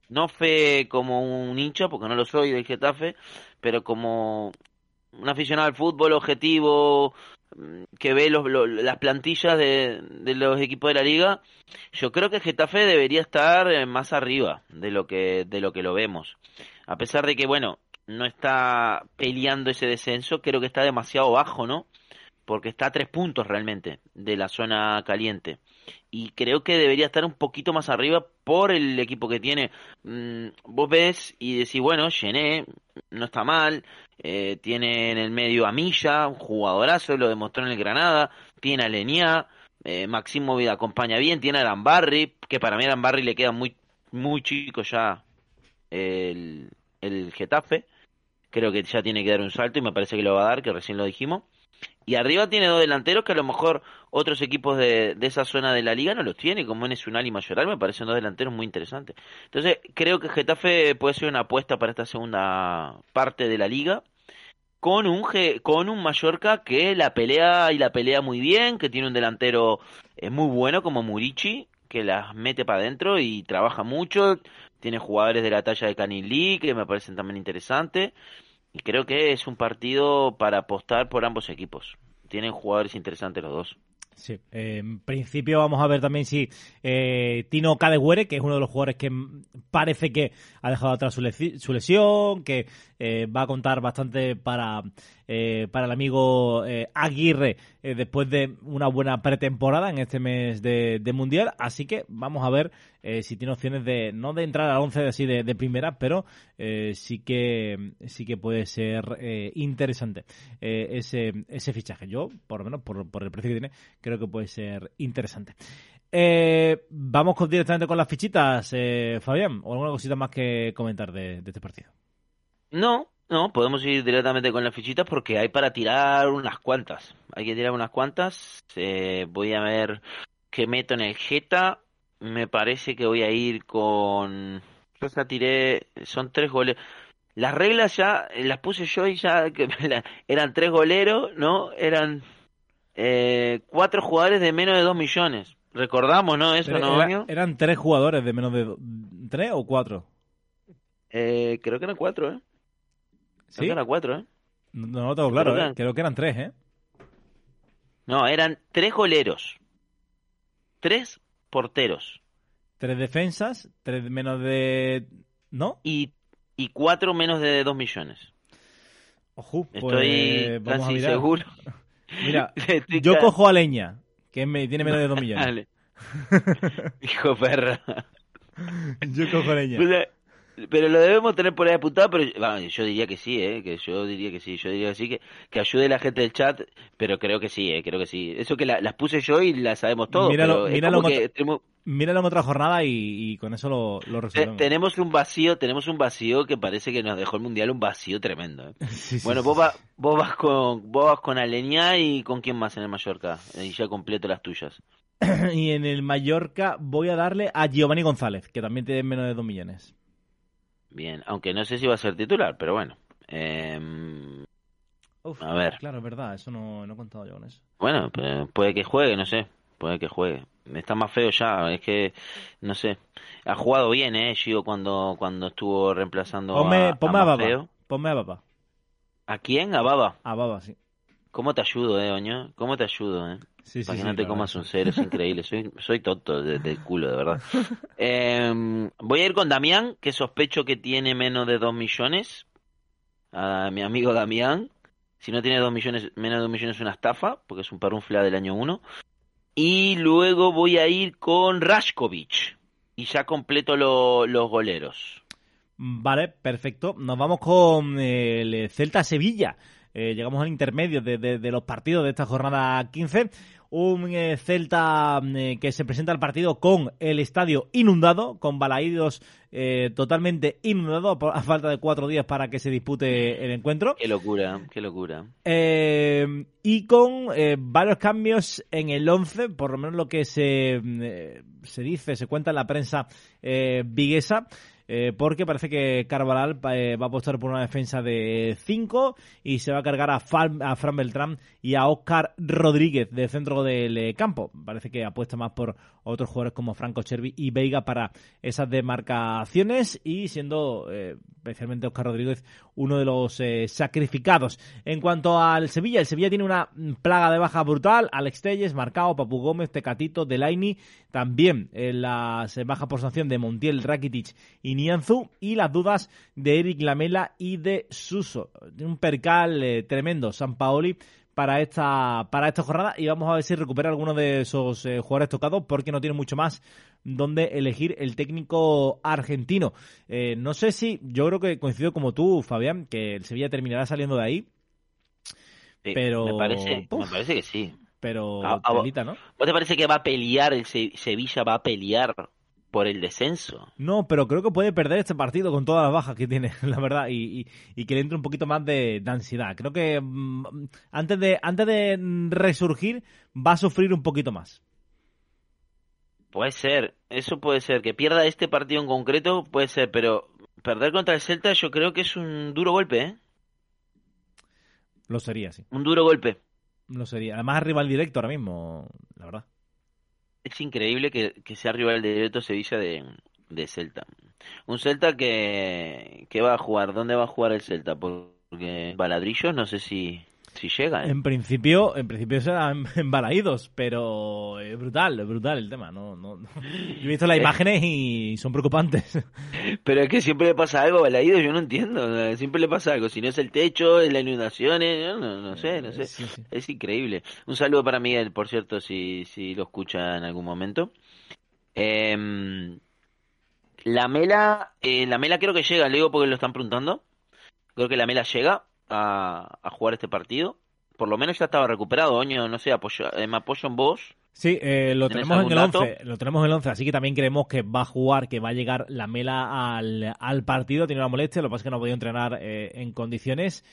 no fe como un hincha, porque no lo soy del Getafe, pero como un aficionado al fútbol objetivo que ve los, las plantillas de, de, los equipos de la liga, yo creo que Getafe debería estar eh, más arriba de lo que de lo que lo vemos. A pesar de que bueno, no está peleando ese descenso, creo que está demasiado bajo, ¿no? Porque está a tres puntos realmente de la zona caliente y creo que debería estar un poquito más arriba por el equipo que tiene. Mm, vos ves y decís, bueno, Gené no está mal, eh, tiene en el medio a Milla, un jugadorazo, lo demostró en el Granada, tiene a Lenia, eh, Máximo Vida acompaña bien, tiene a Arambarri, que para mí a Arambarri le queda muy, muy chico ya el, el Getafe, creo que ya tiene que dar un salto y me parece que lo va a dar, que recién lo dijimos. Y arriba tiene dos delanteros que a lo mejor otros equipos de, de esa zona de la liga no los tiene, como en Unal y Mayoral, me parecen dos delanteros muy interesantes. Entonces, creo que Getafe puede ser una apuesta para esta segunda parte de la liga, con un, con un Mallorca que la pelea y la pelea muy bien, que tiene un delantero eh, muy bueno como Murici, que las mete para adentro y trabaja mucho, tiene jugadores de la talla de Canilí, que me parecen también interesantes. Y creo que es un partido para apostar por ambos equipos. Tienen jugadores interesantes los dos. Sí, en principio vamos a ver también si eh, Tino Cadehuere, que es uno de los jugadores que parece que ha dejado atrás su, lesión, que eh, va a contar bastante para eh, para el amigo eh, Aguirre eh, después de una buena pretemporada en este mes de, Mundial. Así que vamos a ver si tiene opciones de, no de entrar al 11 así de, de primera, pero sí, que, sí que puede ser interesante ese, ese fichaje. Yo, por lo menos por, por el precio que tiene, creo que puede ser interesante. vamos con, directamente con las fichitas, Fabián, o alguna cosita más que comentar de, de este partido. No, no, podemos ir directamente con las fichitas porque hay para tirar unas cuantas. Hay que tirar unas cuantas. Eh, voy a ver qué meto en el Jeta. Me parece que voy a ir con. Yo ya tiré. Son tres goles. Las reglas ya las puse yo y ya que eran tres goleros, ¿no? Eran eh, cuatro jugadores de menos de dos millones. Recordamos, ¿no? Eso, ¿no? eran tres jugadores de menos de. ¿Tres o cuatro? Eh, creo que eran cuatro, ¿eh? ¿Sí? Creo que cuatro, ¿eh? No, no lo tengo claro, creo, ¿eh? creo que eran tres, ¿eh? No, eran tres goleros. Tres porteros. Tres defensas, tres menos de... ¿No? Y, y cuatro menos de dos millones. Ojo, pues Estoy casi seguro. Mira, yo cojo a Leña, que me, tiene menos de dos millones. Hijo perra. yo cojo a Leña. Pero lo debemos tener por ahí apuntado, pero yo diría que sí, ¿eh? que yo diría que sí, yo diría que sí, que, que ayude la gente del chat, pero creo que sí, ¿eh? creo que sí. Eso que las puse yo y las sabemos todos. Míralo, míralo, en, otra jornada y, con eso lo, lo resolvemos. tenemos un vacío, tenemos un vacío que parece que nos dejó el mundial un vacío tremendo. ¿eh? bueno, vos, vos, vas con vos vas con Alenia y con quién más en el Mallorca y ya completo las tuyas. y en el Mallorca voy a darle a Giovanni González, que también tiene menos de dos millones. Bien, aunque no sé si va a ser titular, pero bueno. Em, a ver. Claro, es verdad, eso no, no he contado yo con eso. Bueno, puede que juegue, no sé. puede que juegue. Está más feo ya, es que, no sé. Ha jugado bien, ¿eh? Gio cuando, cuando estuvo reemplazando a, ponme a, Baba. Ponme a Baba. ¿A quién? A Baba. A Baba, sí. ¿Cómo te ayudo, eh, Oño? ¿Cómo te ayudo, eh? Sí, sí, Para que sí, no te comas un cero, es increíble. Soy, soy tonto de- del culo, de verdad. Eh, voy a ir con Damián, que sospecho que tiene menos de 2 millones. A mi amigo Damián. Si no tiene 2 millones, menos de 2 millones es una estafa, porque es un perunfla del año 1. Y luego voy a ir con Rashkovic. Y ya completo lo- los goleros. Vale, perfecto. Nos vamos con el Celta-Sevilla. Eh, llegamos al intermedio de, de- de los partidos de esta jornada 15. Un eh, Celta eh, que se presenta al partido con el estadio inundado, con balaídos eh, totalmente inundados, por- a falta de cuatro días para que se dispute el encuentro. Qué locura, qué locura. Y con varios cambios en el 11, por lo menos lo que se, eh, se dice, se cuenta en la prensa eh, viguesa, eh, porque parece que Carvalhal eh, va a apostar por una defensa de 5 y se va a cargar a, Fran Beltrán y a Oscar Rodríguez de centro del eh, campo. Parece que apuesta más por otros jugadores como Franco Chervi y Veiga para esas demarcaciones y siendo especialmente Oscar Rodríguez uno de los eh, sacrificados. En cuanto al Sevilla, el Sevilla tiene una mm, plaga de baja brutal. Alex Telles, Marcao, Papu Gómez, Tecatito, Delaini, también en las eh, bajas por sanción de Montiel, Rakitic y Nianzu y las dudas de Eric Lamela y de Suso. Un percal eh, tremendo San Paoli para esta para esta jornada y vamos a ver si recupera alguno de esos eh, jugadores tocados porque no tiene mucho más donde elegir el técnico argentino. Eh, no sé si, yo creo que coincido como tú, Fabián, que el Sevilla terminará saliendo de ahí, Sí, Pero, Me parece, me parece que sí. pero Ah, ah, telita, ¿no? ¿Vos te parece que va a pelear, el Se- Sevilla va a pelear por el descenso? No, pero creo que puede perder este partido con todas las bajas que tiene, la verdad, y, y- y que le entre un poquito más de, de ansiedad. Creo que mm, antes de antes de mm, resurgir va a sufrir un poquito más. Puede ser, eso puede ser. Que pierda este partido en concreto, puede ser, pero perder contra el Celta yo creo que es un duro golpe, ¿eh? Lo sería, sí. Un duro golpe. Lo sería. Además, rival directo ahora mismo, la verdad. Es increíble que, que sea rival directo Sevilla de, de Celta. Un Celta que, que va a jugar. ¿Dónde va a jugar el Celta? Porque Baladrillos no sé si, si llega, ¿eh? En principio, en principio serán embalaídos, pero es brutal, es brutal el tema. No, no, no. Yo he visto las imágenes y son preocupantes. Pero es que siempre le pasa algo a Balaídos, yo no entiendo. o sea, Siempre le pasa algo. Si no es el techo, es la inundaciones, yo no, no sé, no sé. Sí, sí. Es increíble. Un saludo para Miguel, por cierto, si, si lo escucha en algún momento. Em, la Mela, eh, la Mela creo que llega, le digo porque lo están preguntando. Creo que la Mela llega a, a jugar este partido. Por lo menos ya estaba recuperado, Oño, no sé, apoyo, eh, me apoyo en vos. Sí, eh, lo ¿Tienes tenemos en el algún 11, lo tenemos en el 11, así que también creemos que va a jugar, que va a llegar la Mela al, al partido, tiene una molestia, lo que pasa es que no ha podido entrenar eh, en condiciones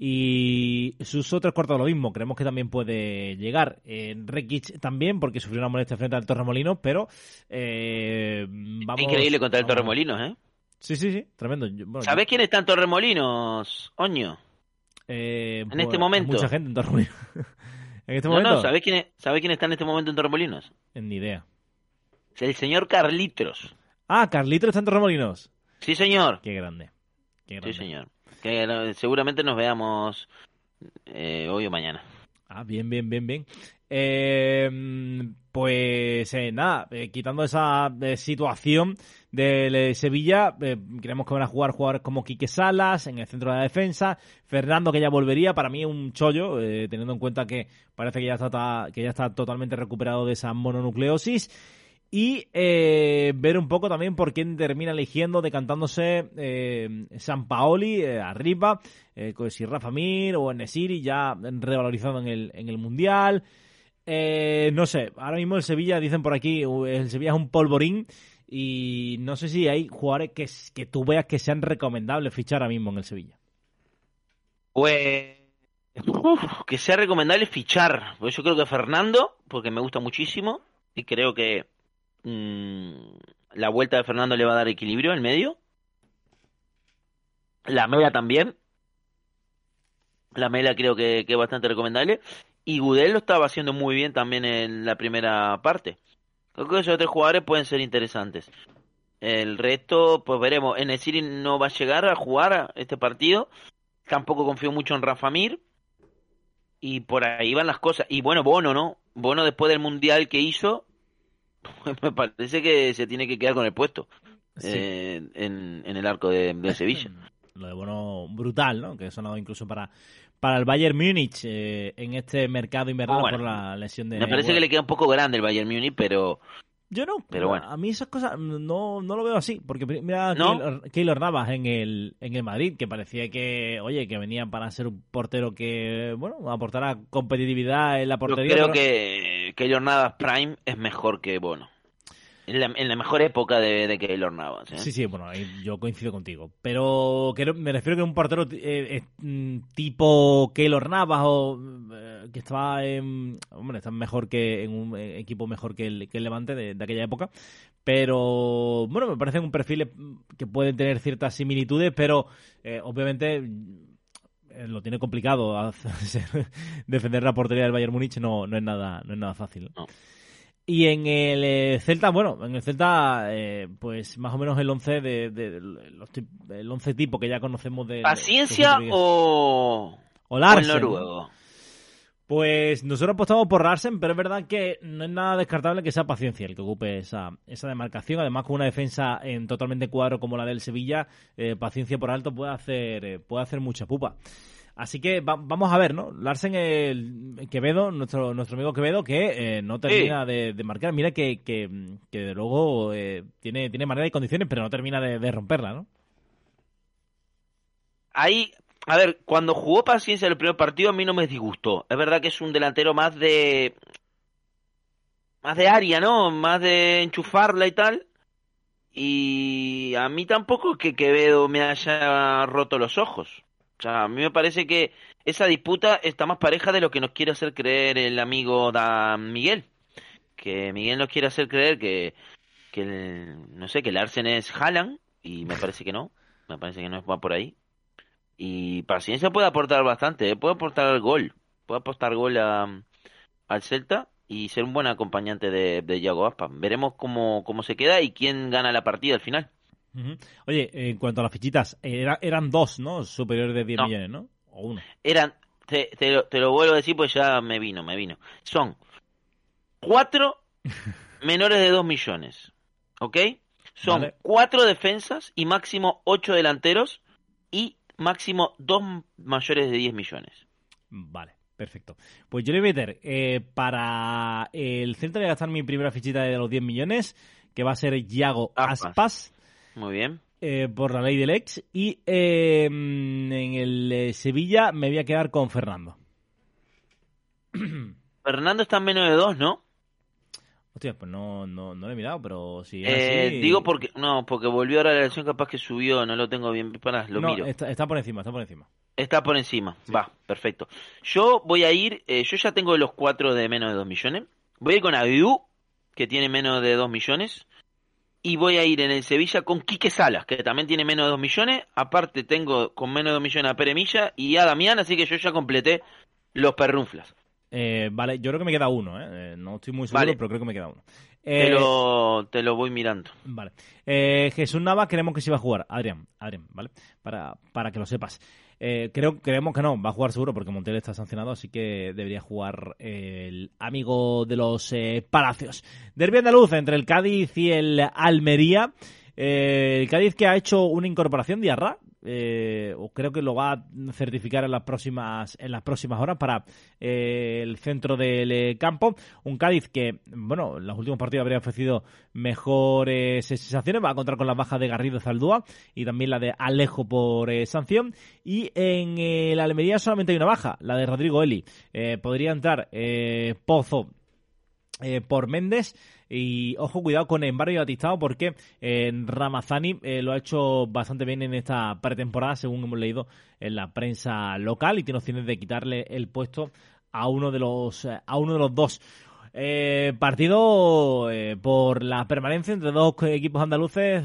y Suso tres cuartos de lo mismo, creemos que también puede llegar. Eh, Rekic también, porque sufrió una molestia frente al Torremolinos, pero eh, vamos... Increíble contra el Torremolinos, ¿eh? Sí, sí, sí, tremendo. Bueno, ¿Sabés quién está en Torremolinos, Oño? Eh, en pues, este momento? Mucha gente en Torremolinos. en este No, momento, no, ¿sabés quién, es- ¿sabés quién está en este momento en Torremolinos? ni idea. Es el señor Carlitos. Ah, Carlito está en Torremolinos. Sí, señor. Qué grande. Qué grande. Sí, señor. Que eh, seguramente nos veamos eh, hoy o mañana. Ah, bien, bien, bien, bien. Eh, pues eh, nada, eh, quitando esa eh, situación del Sevilla, creemos que van a jugar jugadores como Quique Salas en el centro de la defensa, Fernando que ya volvería, para mí es un chollo, teniendo en cuenta que parece que ya está que ya está totalmente recuperado de esa mononucleosis. Y ver un poco también por quién termina eligiendo, decantándose eh, San Paoli arriba, con si Rafa Mir o Nesiri ya revalorizado en el, en el Mundial. Eh, no sé, ahora mismo el Sevilla, dicen por aquí, el Sevilla es un polvorín y no sé si hay jugadores que, que tú veas que sean recomendables fichar ahora mismo en el Sevilla. Pues uf, que sea recomendable fichar. Pues yo creo que Fernando, porque me gusta muchísimo y creo que mm, la vuelta de Fernando le va a dar equilibrio al medio. La Mela también. La Mela creo que, que es bastante recomendable. Y Gudel lo estaba haciendo muy bien también en la primera parte. Creo que esos tres jugadores pueden ser interesantes. El resto, pues veremos. En el City no va a llegar a jugar este partido. Tampoco confío mucho en Rafa Mir. Y por ahí van las cosas. Y bueno, Bono, ¿no? Bono después del Mundial que hizo, me parece que se tiene que quedar con el puesto eh, en, en, el arco de, de Sevilla. Lo de Bono brutal, ¿no? Que sonado incluso para, para el Bayern Múnich eh, en este mercado invernal por la lesión de. Me parece que le queda un poco grande el Bayern Múnich, pero. Yo no, pero bueno. a mí esas cosas no, no lo veo así, porque mira ¿No? Keylor Navas en el, en el Madrid, que parecía que, oye, que venía para ser un portero que, bueno, aportara competitividad en la portería. Yo creo que Keylor Navas Prime es mejor que Bono en la, mejor época de, de Keylor Navas. ¿eh? Sí, sí, bueno, yo coincido contigo. Pero me refiero que un portero eh, mm, tipo Keylor Navas o eh, que estaba en, hombre, está mejor que en un equipo mejor que el, que el Levante de, aquella época. Pero bueno, me parecen un perfil que pueden tener ciertas similitudes, pero obviamente lo tiene complicado defender la portería del Bayern Múnich no, no es nada no es nada fácil no. Y en el eh, Celta, bueno, en el Celta, eh, pues más o menos el 11 de, los, el 11 tipo que ya conocemos de... ¿Paciencia o... O Larsen. O Pues nosotros apostamos por Larsen, pero es verdad que no es nada descartable que sea paciencia el que ocupe esa, esa demarcación. Además, con una defensa en totalmente cuadro como la del Sevilla, eh, paciencia por alto puede hacer, puede hacer mucha pupa. Así que vamos a ver, ¿no? Larsen el Quevedo, nuestro nuestro amigo Quevedo, que eh, no termina de, marcar. Mira que, que, que de luego eh, tiene, tiene manera y condiciones, pero no termina de, romperla, ¿no? Ahí, a ver, cuando jugó paciencia en el primer partido a mí no me disgustó. Es verdad que es un delantero más de... Más de área, ¿no? Más de enchufarla y tal. Y a mí tampoco que Quevedo me haya roto los ojos. O sea, a mí me parece que esa disputa está más pareja de lo que nos quiere hacer creer el amigo da Miguel. Que Miguel nos quiere hacer creer que, que no sé, que el Arsen es Haaland y me parece que no. Me parece que no va por ahí. Y paciencia puede aportar bastante, ¿eh? puede aportar gol. Puede aportar gol a, al Celta y ser un buen acompañante de, de Yago Aspa. Veremos cómo, cómo se queda y quién gana la partida al final. Oye, en cuanto a las fichitas, eran dos, ¿no? Superiores de 10 millones, ¿no? O uno. Eran, te, lo, vuelvo a decir, pues ya me vino, me vino. Son cuatro menores de 2 millones, ¿ok? Son cuatro defensas y máximo ocho delanteros y máximo dos mayores de 10 millones. Vale. Perfecto. Pues yo le voy a meter eh, para el centro de gastar mi primera fichita de los 10 millones, que va a ser Yago Aspas. Muy bien. Eh, por la ley del ex. Y eh, en el eh, Sevilla me voy a quedar con Fernando. Fernando está en menos de dos, ¿no? Hostia, pues no, no, no lo he mirado, pero si Digo porque, no, porque volvió ahora la elección, capaz que subió, no lo tengo bien, para, lo miro. Está, está, por encima, está por encima. Está por encima, va, perfecto. Yo voy a ir, yo ya tengo los cuatro de menos de dos millones. Voy a ir con Abidu, que tiene menos de dos millones y voy a ir en el Sevilla con Quique Salas, que también tiene menos de 2 millones. Aparte tengo con menos de 2 millones a Pere Milla y a Damián, así que yo ya completé los perrunflas. Eh, vale, yo creo que me queda uno, ¿eh? eh no estoy muy seguro, pero creo que me queda uno. te, lo, te lo voy mirando. Vale. Eh, Jesús Nava, queremos que se va a jugar. Adrián, Adrián, ¿vale? Para, para que lo sepas. Eh, creo, creemos que no, va a jugar seguro porque Montiel está sancionado, así que debería jugar el amigo de los eh, Palacios. Derby andaluz entre el Cádiz y el Almería. Eh, el Cádiz que ha hecho una incorporación de Arra, eh, creo que lo va a certificar en las próximas en las próximas horas para eh, el centro del eh, campo. Un Cádiz que bueno en los últimos partidos habría ofrecido mejores sensaciones. Va a contar con la baja de Garrido Zaldúa y también la de Alejo por sanción. Y en el Almería solamente hay una baja la de Rodrigo Eli. Podría entrar Pozo por Méndez y ojo, cuidado con Embargo Batistao porque eh, Ramazani eh, lo ha hecho bastante bien en esta pretemporada, según hemos leído en la prensa local, y tiene opciones de quitarle el puesto a uno de los, a uno de los dos. Eh, partido por la permanencia entre dos equipos andaluces.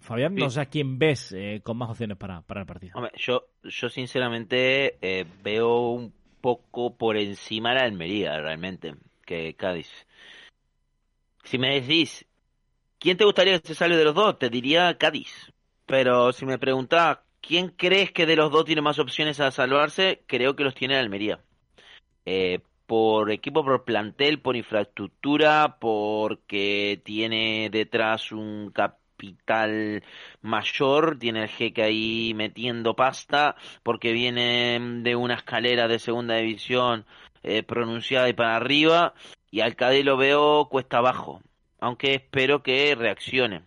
Fabián, no sé a quién ves con más opciones para, para el partido. yo, yo sinceramente veo un poco por encima de la Almería, realmente, que Cádiz. Si me decís, ¿quién te gustaría que se salve de los dos? Te diría Cádiz. Pero si me preguntás, ¿quién crees que de los dos tiene más opciones a salvarse? Creo que los tiene Almería. Eh, por equipo, por plantel, por infraestructura, porque tiene detrás un capital mayor, tiene el jeque ahí metiendo pasta, porque viene de una escalera de segunda división eh, pronunciada y para arriba, y al lo veo cuesta abajo, aunque espero que reaccione.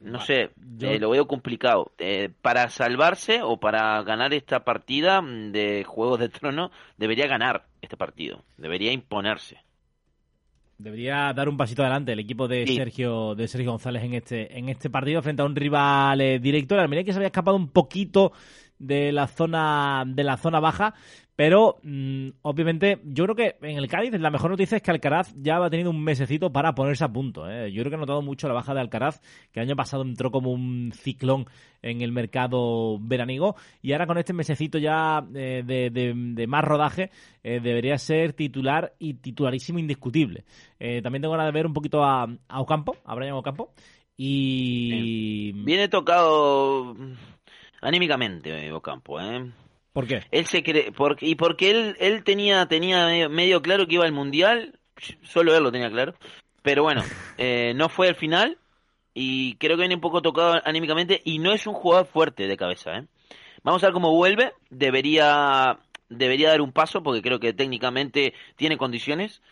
No sé, eh, lo veo complicado. Eh, para salvarse o para ganar esta partida de Juegos de Trono, debería ganar este partido, debería imponerse. Debería dar un pasito adelante el equipo de Sergio de Sergio González en este en este partido frente a un rival eh, directo. La que se había escapado un poquito de la zona de la zona baja, pero mm, obviamente yo creo que en el Cádiz la mejor noticia es que Alcaraz ya ha tenido un mesecito para ponerse a punto. ¿eh? Yo creo que ha notado mucho la baja de Alcaraz, que el año pasado entró como un ciclón en el mercado veraniego y ahora con este mesecito ya eh, de, más rodaje eh, debería ser titular y titularísimo indiscutible. también tengo ganas de ver un poquito a, a Ocampo, a Brian Ocampo. Y... Viene tocado anímicamente Ocampo, ¿eh? ¿Por qué? Él se cree, porque, y porque él, él tenía, tenía medio claro que iba al mundial, solo él lo tenía claro, pero bueno, eh, no fue al final y creo que viene un poco tocado anímicamente y no es un jugador fuerte de cabeza, ¿eh? Vamos a ver cómo vuelve, debería, debería dar un paso porque creo que técnicamente tiene condiciones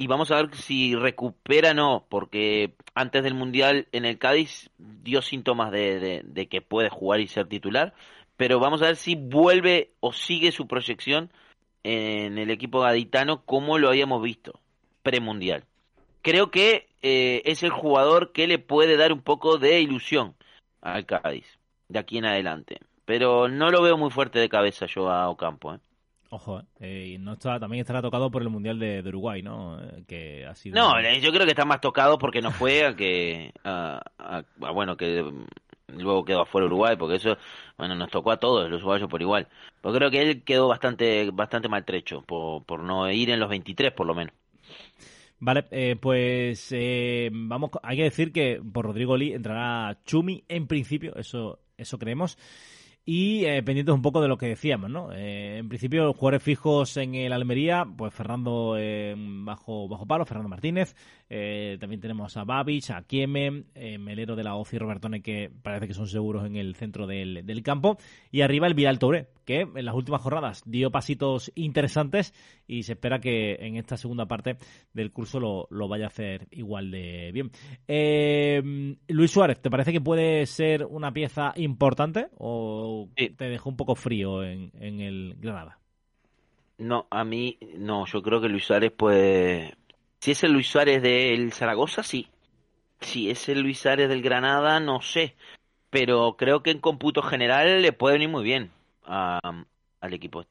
y vamos a ver si recupera o no, porque antes del Mundial en el Cádiz dio síntomas de, de, que puede jugar y ser titular, pero vamos a ver si vuelve o sigue su proyección en el equipo gaditano como lo habíamos visto premundial. Creo que eh, es el jugador que le puede dar un poco de ilusión al Cádiz de aquí en adelante, pero no lo veo muy fuerte de cabeza yo a Ocampo. ¿eh? Ojo, eh, y no está, también estará tocado por el Mundial de, Uruguay, ¿no? Eh, que ha sido... No, eh, yo creo que está más tocado porque no fue a que... A, bueno, que luego quedó afuera Uruguay, porque eso, bueno, nos tocó a todos los uruguayos por igual. Pero creo que él quedó bastante bastante maltrecho por, por no ir en los 23 por lo menos. Vale, pues vamos, hay que decir que por Rodrigo Lee entrará Chumi en principio, eso eso creemos y eh, pendientes un poco de lo que decíamos, ¿no? Eh, en principio, los jugadores fijos en el Almería, pues Fernando eh, bajo, bajo palo, Fernando Martínez, eh, también tenemos a Babich, a Kieme, Melero de la OCI y Robertone, que parece que son seguros en el centro del, del campo, y arriba el Viral Touré, que en las últimas jornadas dio pasitos interesantes y se espera que en esta segunda parte del curso lo, lo vaya a hacer igual de bien. Luis Suárez, ¿te parece que puede ser una pieza importante o te dejó un poco frío en, en el Granada? No, a mí no, yo creo que Luis Suárez puede... Si es el Luis Suárez del Zaragoza, sí. Si es el Luis Suárez del Granada, no sé. Pero creo que en cómputo general le puede venir muy bien al equipo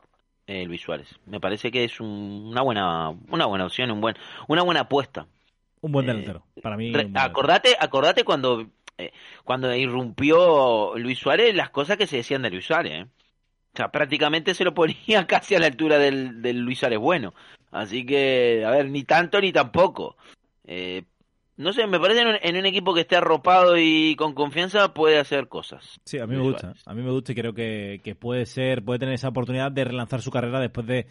eh, Luis Suárez. Me parece que es una buena una buena opción, un buen, una buena apuesta. Un buen delantero, para mí. acordate, acordate cuando eh, cuando irrumpió Luis Suárez, las cosas que se decían de Luis Suárez. ¿eh? O sea, prácticamente se lo ponía casi a la altura del, del Luis Suárez bueno. Así que, a ver, ni tanto ni tampoco. Eh, no sé, me parece en un, en un, equipo que esté arropado y con confianza puede hacer cosas. Sí, a mí me gusta. A mí me gusta y creo que, que puede ser, puede tener esa oportunidad de relanzar su carrera después de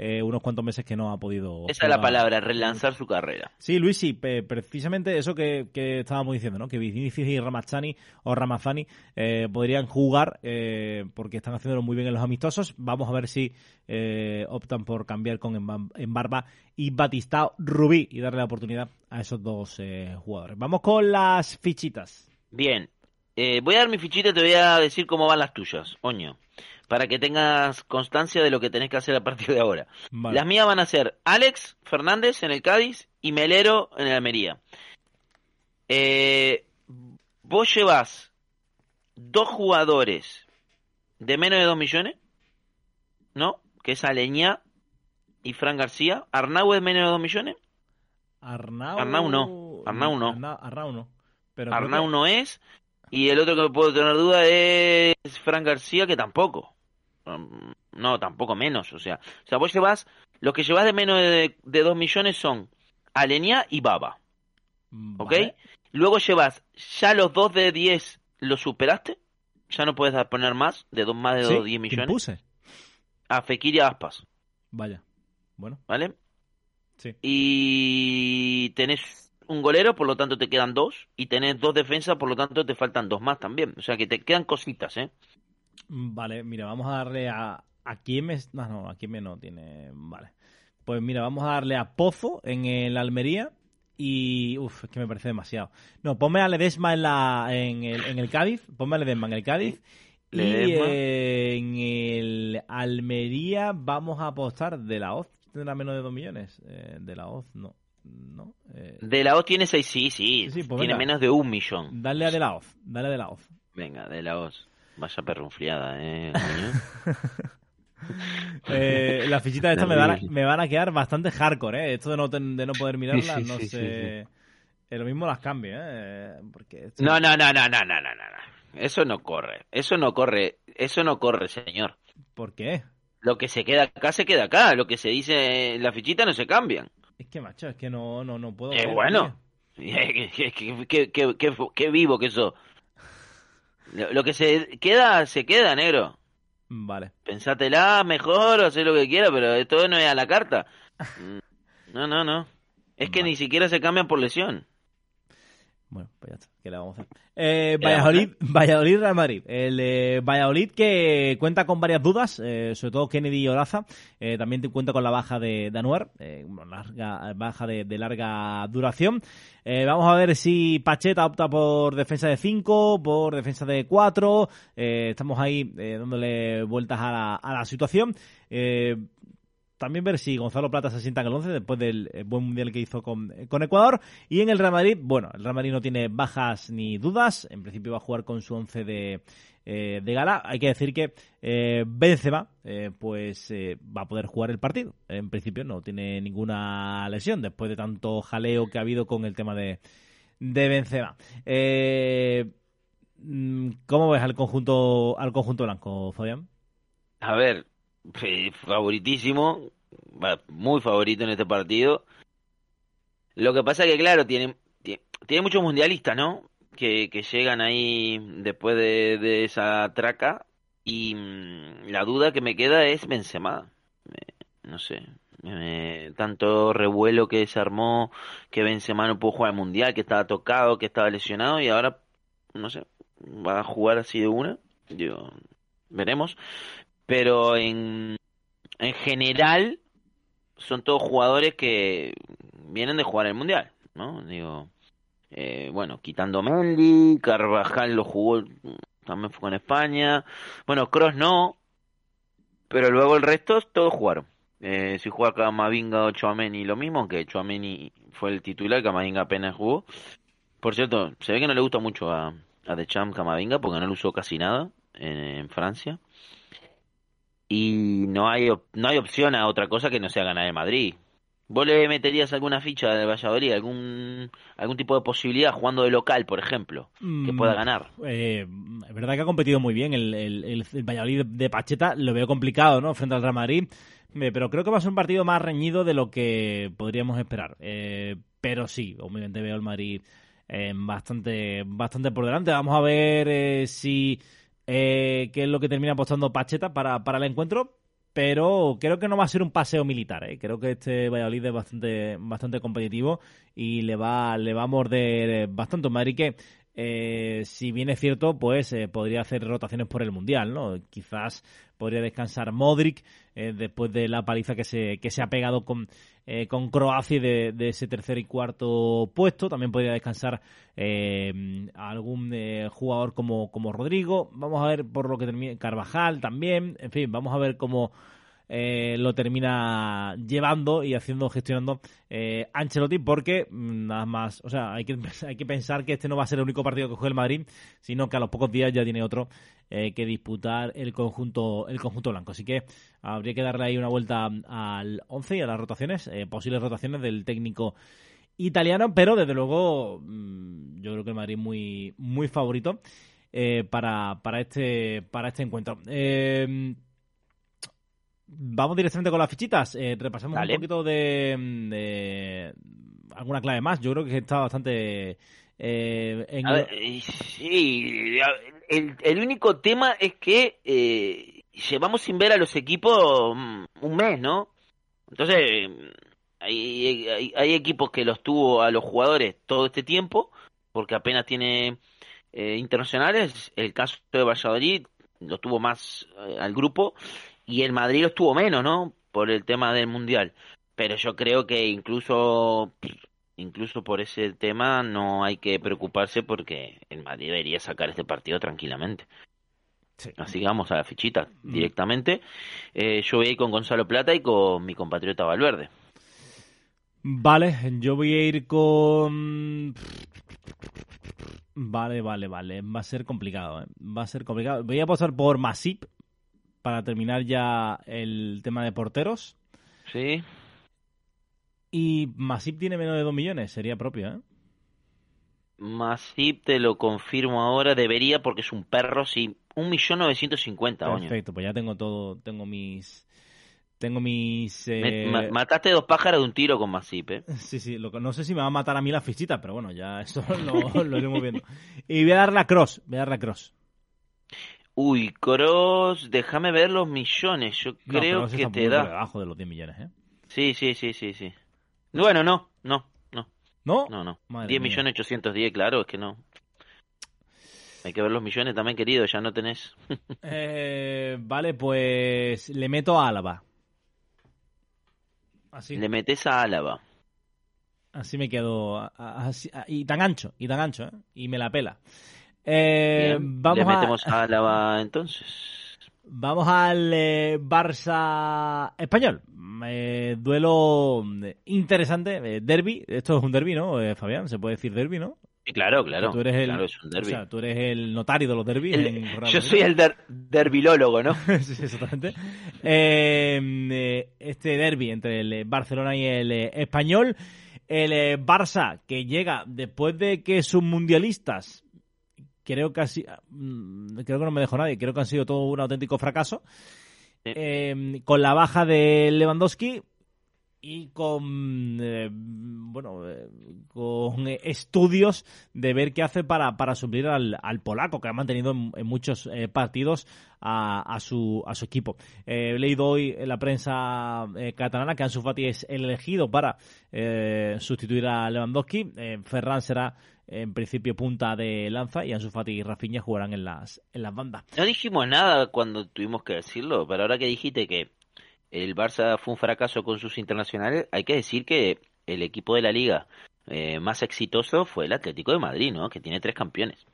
eh, unos cuantos meses que no ha podido. Esa es la palabra, relanzar su carrera. Sí, Luis, sí, precisamente eso que, estábamos diciendo, ¿no? Que Vinicius y Ramazzani o Ramazani eh, podrían jugar eh, porque están haciéndolo muy bien en los amistosos. Vamos a ver si optan por cambiar con en Barba y Batistao Rubí y darle la oportunidad a esos dos jugadores. Vamos con las fichitas. Bien, voy a dar mi fichita y te voy a decir cómo van las tuyas, Oño para que tengas constancia de lo que tenés que hacer a partir de ahora. Las mías van a ser Alex Fernández en el Cádiz y Melero en el Almería. Eh, vos llevas dos jugadores de menos de dos millones, ¿no? Que es Aleñá y Fran García. ¿Arnau es menos de dos millones? Arnau, Arnau no. Arnau no. Arnau, no. Pero Arnau no es. Y el otro que puedo tener duda es Fran García, que tampoco. No, tampoco menos, o sea, o sea, vos llevas, lo que llevas de menos de, de 2 millones son Alenia y Baba, ¿ok? Vale. Luego llevas, ya los dos de 10 los superaste, ya no puedes poner más, de dos, más de Sí, 2 10 ¿quién millones, puse? a Fekir y a Aspas, Vaya. Bueno, ¿vale? sí. Y tenés un golero, por lo tanto te quedan dos, y tenés dos defensas, por lo tanto te faltan dos más también, o sea que te quedan cositas, ¿eh? Vale, mira, vamos a darle a. ¿A quién me.? No, no, a quién me no tiene. Vale. Pues mira, vamos a darle a Pozo en el Almería. Y. Uf, es que me parece demasiado. No, ponme a Ledesma en, la, en, el, en el Cádiz. Ponme a Ledesma en el Cádiz. Y eh, en el Almería vamos a apostar de la Oz. ¿Tendrá menos de 2 millones? Eh, de la Oz, no. No. eh, De la Oz tiene seis, sí, sí, Sí, sí, pues tiene venga. menos de un millón. dale a de la Oz. Dale a de la Oz. Venga, de la Oz. Vaya perrunfliada, eh. Eh, las fichitas estas me van, a, Terrible. me van a quedar bastante hardcore, ¿eh? Esto de no, ten- de no poder mirarlas, Sí, sí, no sí, sé. Eh, lo mismo las cambio, ¿eh? Porque esto- No, no, no, no, no, no, no, no. Eso no corre. Eso no corre. Eso no corre, señor. ¿Por qué? Lo que se queda acá se queda acá. Lo que se dice en la fichita no se cambian. Es que, macho, es que no, no, no puedo. Ver, bueno. qué- qué- qué vivo que eso. Lo, lo que se queda, se queda, negro. Vale. Pensátela mejor o haz lo que quiera, pero esto no es a la carta. Mm, No, no, no. Es que Vale. ni siquiera se cambian por lesión. Bueno, pues ya está. ¿Qué le vamos a hacer? Eh, ¿Qué le vamos a Valladolid, Valladolid Real Madrid. El eh, Valladolid que cuenta con varias dudas, eh, sobre todo Kennedy y Olaza. Eh, también te cuenta con la baja de, de Anuar, eh, larga, baja de, de larga duración. Vamos a ver si Pacheta opta por defensa de 5, por defensa de 4. estamos ahí dándole vueltas a la, a la situación. Eh, también ver si Gonzalo Plata se sienta en el 11 después del eh, buen mundial que hizo con, con Ecuador. Y en el Real Madrid, bueno, el Real Madrid no tiene bajas ni dudas. En principio va a jugar con su 11 de, eh, de gala. Hay que decir que eh, Benzema eh, pues eh, va a poder jugar el partido. En principio no tiene ninguna lesión después de tanto jaleo que ha habido con el tema de, de Benzema. Eh, mm, ¿Cómo ves al conjunto, al conjunto blanco, Fabián? A ver, eh, favoritísimo, muy favorito en este partido. Lo que pasa que, claro, tiene, tiene, muchos mundialistas, ¿no? Que, que llegan ahí después de, de esa traca y mm, la duda que me queda es Benzema. Me- no sé, me- tanto revuelo que se armó, que Benzema no pudo jugar al mundial, que estaba tocado, que estaba lesionado y ahora, no sé, va a jugar así de una. Digo, veremos pero en, en general son todos jugadores que vienen de jugar el mundial, ¿no? Digo, eh, bueno, quitando Mendy, Carvajal lo jugó, también fue con España, bueno, Cross no, pero luego el resto todos jugaron. Eh, si juega Camavinga o Chouameni lo mismo, aunque Chouameni fue el titular, Camavinga apenas jugó. Por cierto, se ve que no le gusta mucho a, a Deschamps Camavinga porque no lo usó casi nada en Francia y no hay no hay opción a otra cosa que no sea ganar el Madrid. ¿Vos le meterías alguna ficha de Valladolid, algún algún tipo de posibilidad jugando de local, por ejemplo, que pueda Mm, ganar? Eh, es verdad que ha competido muy bien el, el, el- el Valladolid de Pacheta. Lo veo complicado, ¿no? Frente al Real Madrid. Eh, pero creo que va a ser un partido más reñido de lo que podríamos esperar. Eh, pero sí, obviamente veo al Madrid eh, bastante, bastante por delante. Vamos a ver eh, si eh, qué es lo que termina apostando Pacheta para, para el encuentro. Pero creo que no va a ser un paseo militar. ¿eh? Creo que este Valladolid es bastante, bastante competitivo y le va, le va a morder eh, bastante Madrid que, eh, si bien es cierto, pues eh, podría hacer rotaciones por el Mundial, ¿no? Quizás podría descansar Modric eh, después de la paliza que se, que se ha pegado con, eh, con Croacia de, de ese tercer y cuarto puesto. También podría descansar eh, algún jugador como, como Rodrigo. Vamos a ver por lo que termine Carvajal también. En fin, vamos a ver cómo eh, lo termina llevando y haciendo, gestionando eh, Ancelotti, porque mm, nada más, o sea, hay que, hay que pensar que este no va a ser el único partido que juegue el Madrid, sino que a los pocos días ya tiene otro eh, que disputar el conjunto, el conjunto blanco. Así que habría que darle ahí una vuelta al 11 y a las rotaciones, eh, posibles rotaciones del técnico italiano, pero desde luego mm, yo creo que el Madrid muy, muy favorito eh, para, para, este, para este encuentro. Vamos directamente con las fichitas. Eh, repasamos Dale. un poquito de, de alguna clave más. Yo creo que está bastante eh, en- ver, eh, sí, el, el único tema es que eh, llevamos sin ver a los equipos mm, un mes, ¿no? Entonces, eh, hay, hay, hay equipos que los tuvo a los jugadores todo este tiempo, porque apenas tiene eh, internacionales. El caso de Valladolid lo tuvo más eh, al grupo y el Madrid los tuvo menos, ¿no? Por el tema del Mundial. Pero yo creo que incluso incluso por ese tema no hay que preocuparse porque el Madrid debería sacar este partido tranquilamente. Sí. Así que vamos a la fichita Mm. directamente. Eh, yo voy a ir con Gonzalo Plata y con mi compatriota Valverde. Vale, yo voy a ir con... Vale, vale, vale. Va a ser complicado, ¿eh? Va a ser complicado. Voy a pasar por Masip para terminar ya el tema de porteros. ¿Sí? Y Masip tiene menos de 2 millones, sería propio, ¿eh? Masip te lo confirmo ahora, debería porque es un perro, sí. Un millón novecientos cincuenta, oño. Perfecto, pues ya tengo todo, tengo mis... Tengo mis... Eh, ma- mataste dos pájaros de un tiro con Masip, ¿eh? Sí, sí, lo no sé si me va a matar a mí la fichita, pero bueno, ya eso lo, lo iremos viendo. Y voy a dar la cross, voy a dar la cross. Uy, Cross, déjame ver los millones. Yo No, creo que te da. debajo de los 10 millones, ¿eh? Sí, sí, sí, sí, sí. Bueno, no, no, no, ¿No? no, no. Madre 10 mía. millones 810, claro, es que no. Hay que ver los millones también, querido, ya no tenés. Eh, vale, pues le meto a Álava. Así, Le metes a Álava. así me quedo. así- y tan ancho, y tan ancho, ¿eh? Y me la pela. Eh, Bien, vamos, Le a- metemos a Álava entonces. vamos al eh, Barça español. Eh, duelo interesante, eh, derby. Esto es un derby, ¿no, Fabián? Se puede decir derby, ¿no? Sí, claro, claro. Tú eres el, Claro, es un derbi. o sea, tú eres el notario de los derbis. El- en yo Madrid. soy el der- derbilólogo, ¿no? sí, exactamente. Eh, eh, este derby entre el Barcelona y el Español. El Barça, que llega después de que sus mundialistas, creo que, así, mm, creo que no me dejó nadie, creo que han sido todo un auténtico fracaso. Sí. Eh, con la baja de Lewandowski y con eh, bueno eh, con estudios de ver qué hace para, para suplir al, al polaco que ha mantenido en, en muchos eh, partidos a, a su a su equipo he leído hoy en la prensa catalana que Ansu Fati es el elegido para sustituir a Lewandowski Ferran será en principio punta de lanza y Ansu Fati y Rafinha jugarán en las en las bandas No dijimos nada cuando tuvimos que decirlo, pero ahora que dijiste que el Barça fue un fracaso con sus internacionales, hay que decir que el equipo de la liga eh, más exitoso fue el Atlético de Madrid, ¿no? Que tiene tres campeones.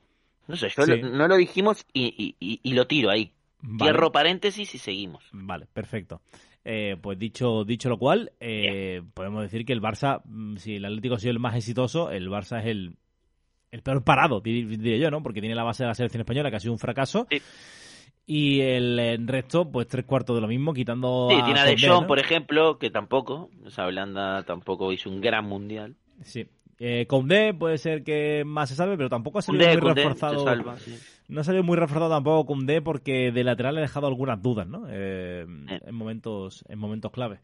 No sé, yo Sí. lo- no lo dijimos y, y- y- y lo tiro ahí. Vale. Cierro paréntesis y seguimos. Vale, perfecto. Eh, pues dicho, dicho lo cual, eh, podemos decir que el Barça, mm, si el Atlético ha sido el más exitoso, el Barça es el, el peor parado, dir- diría yo, ¿no? Porque tiene la base de la selección española, que ha sido un fracaso. Sí. Y el, resto, pues tres cuartos de lo mismo, quitando Sí, a tiene a De Condé, Jong, ¿no? por ejemplo, que tampoco, esa Blanda tampoco hizo un gran mundial. Sí. Eh, Koundé puede ser que más se salve, pero tampoco ha salido muy reforzado. salva, sí. No ha salido muy reforzado tampoco Koundé porque de lateral ha dejado algunas dudas, ¿no? Eh, Eh. En momentos en momentos clave.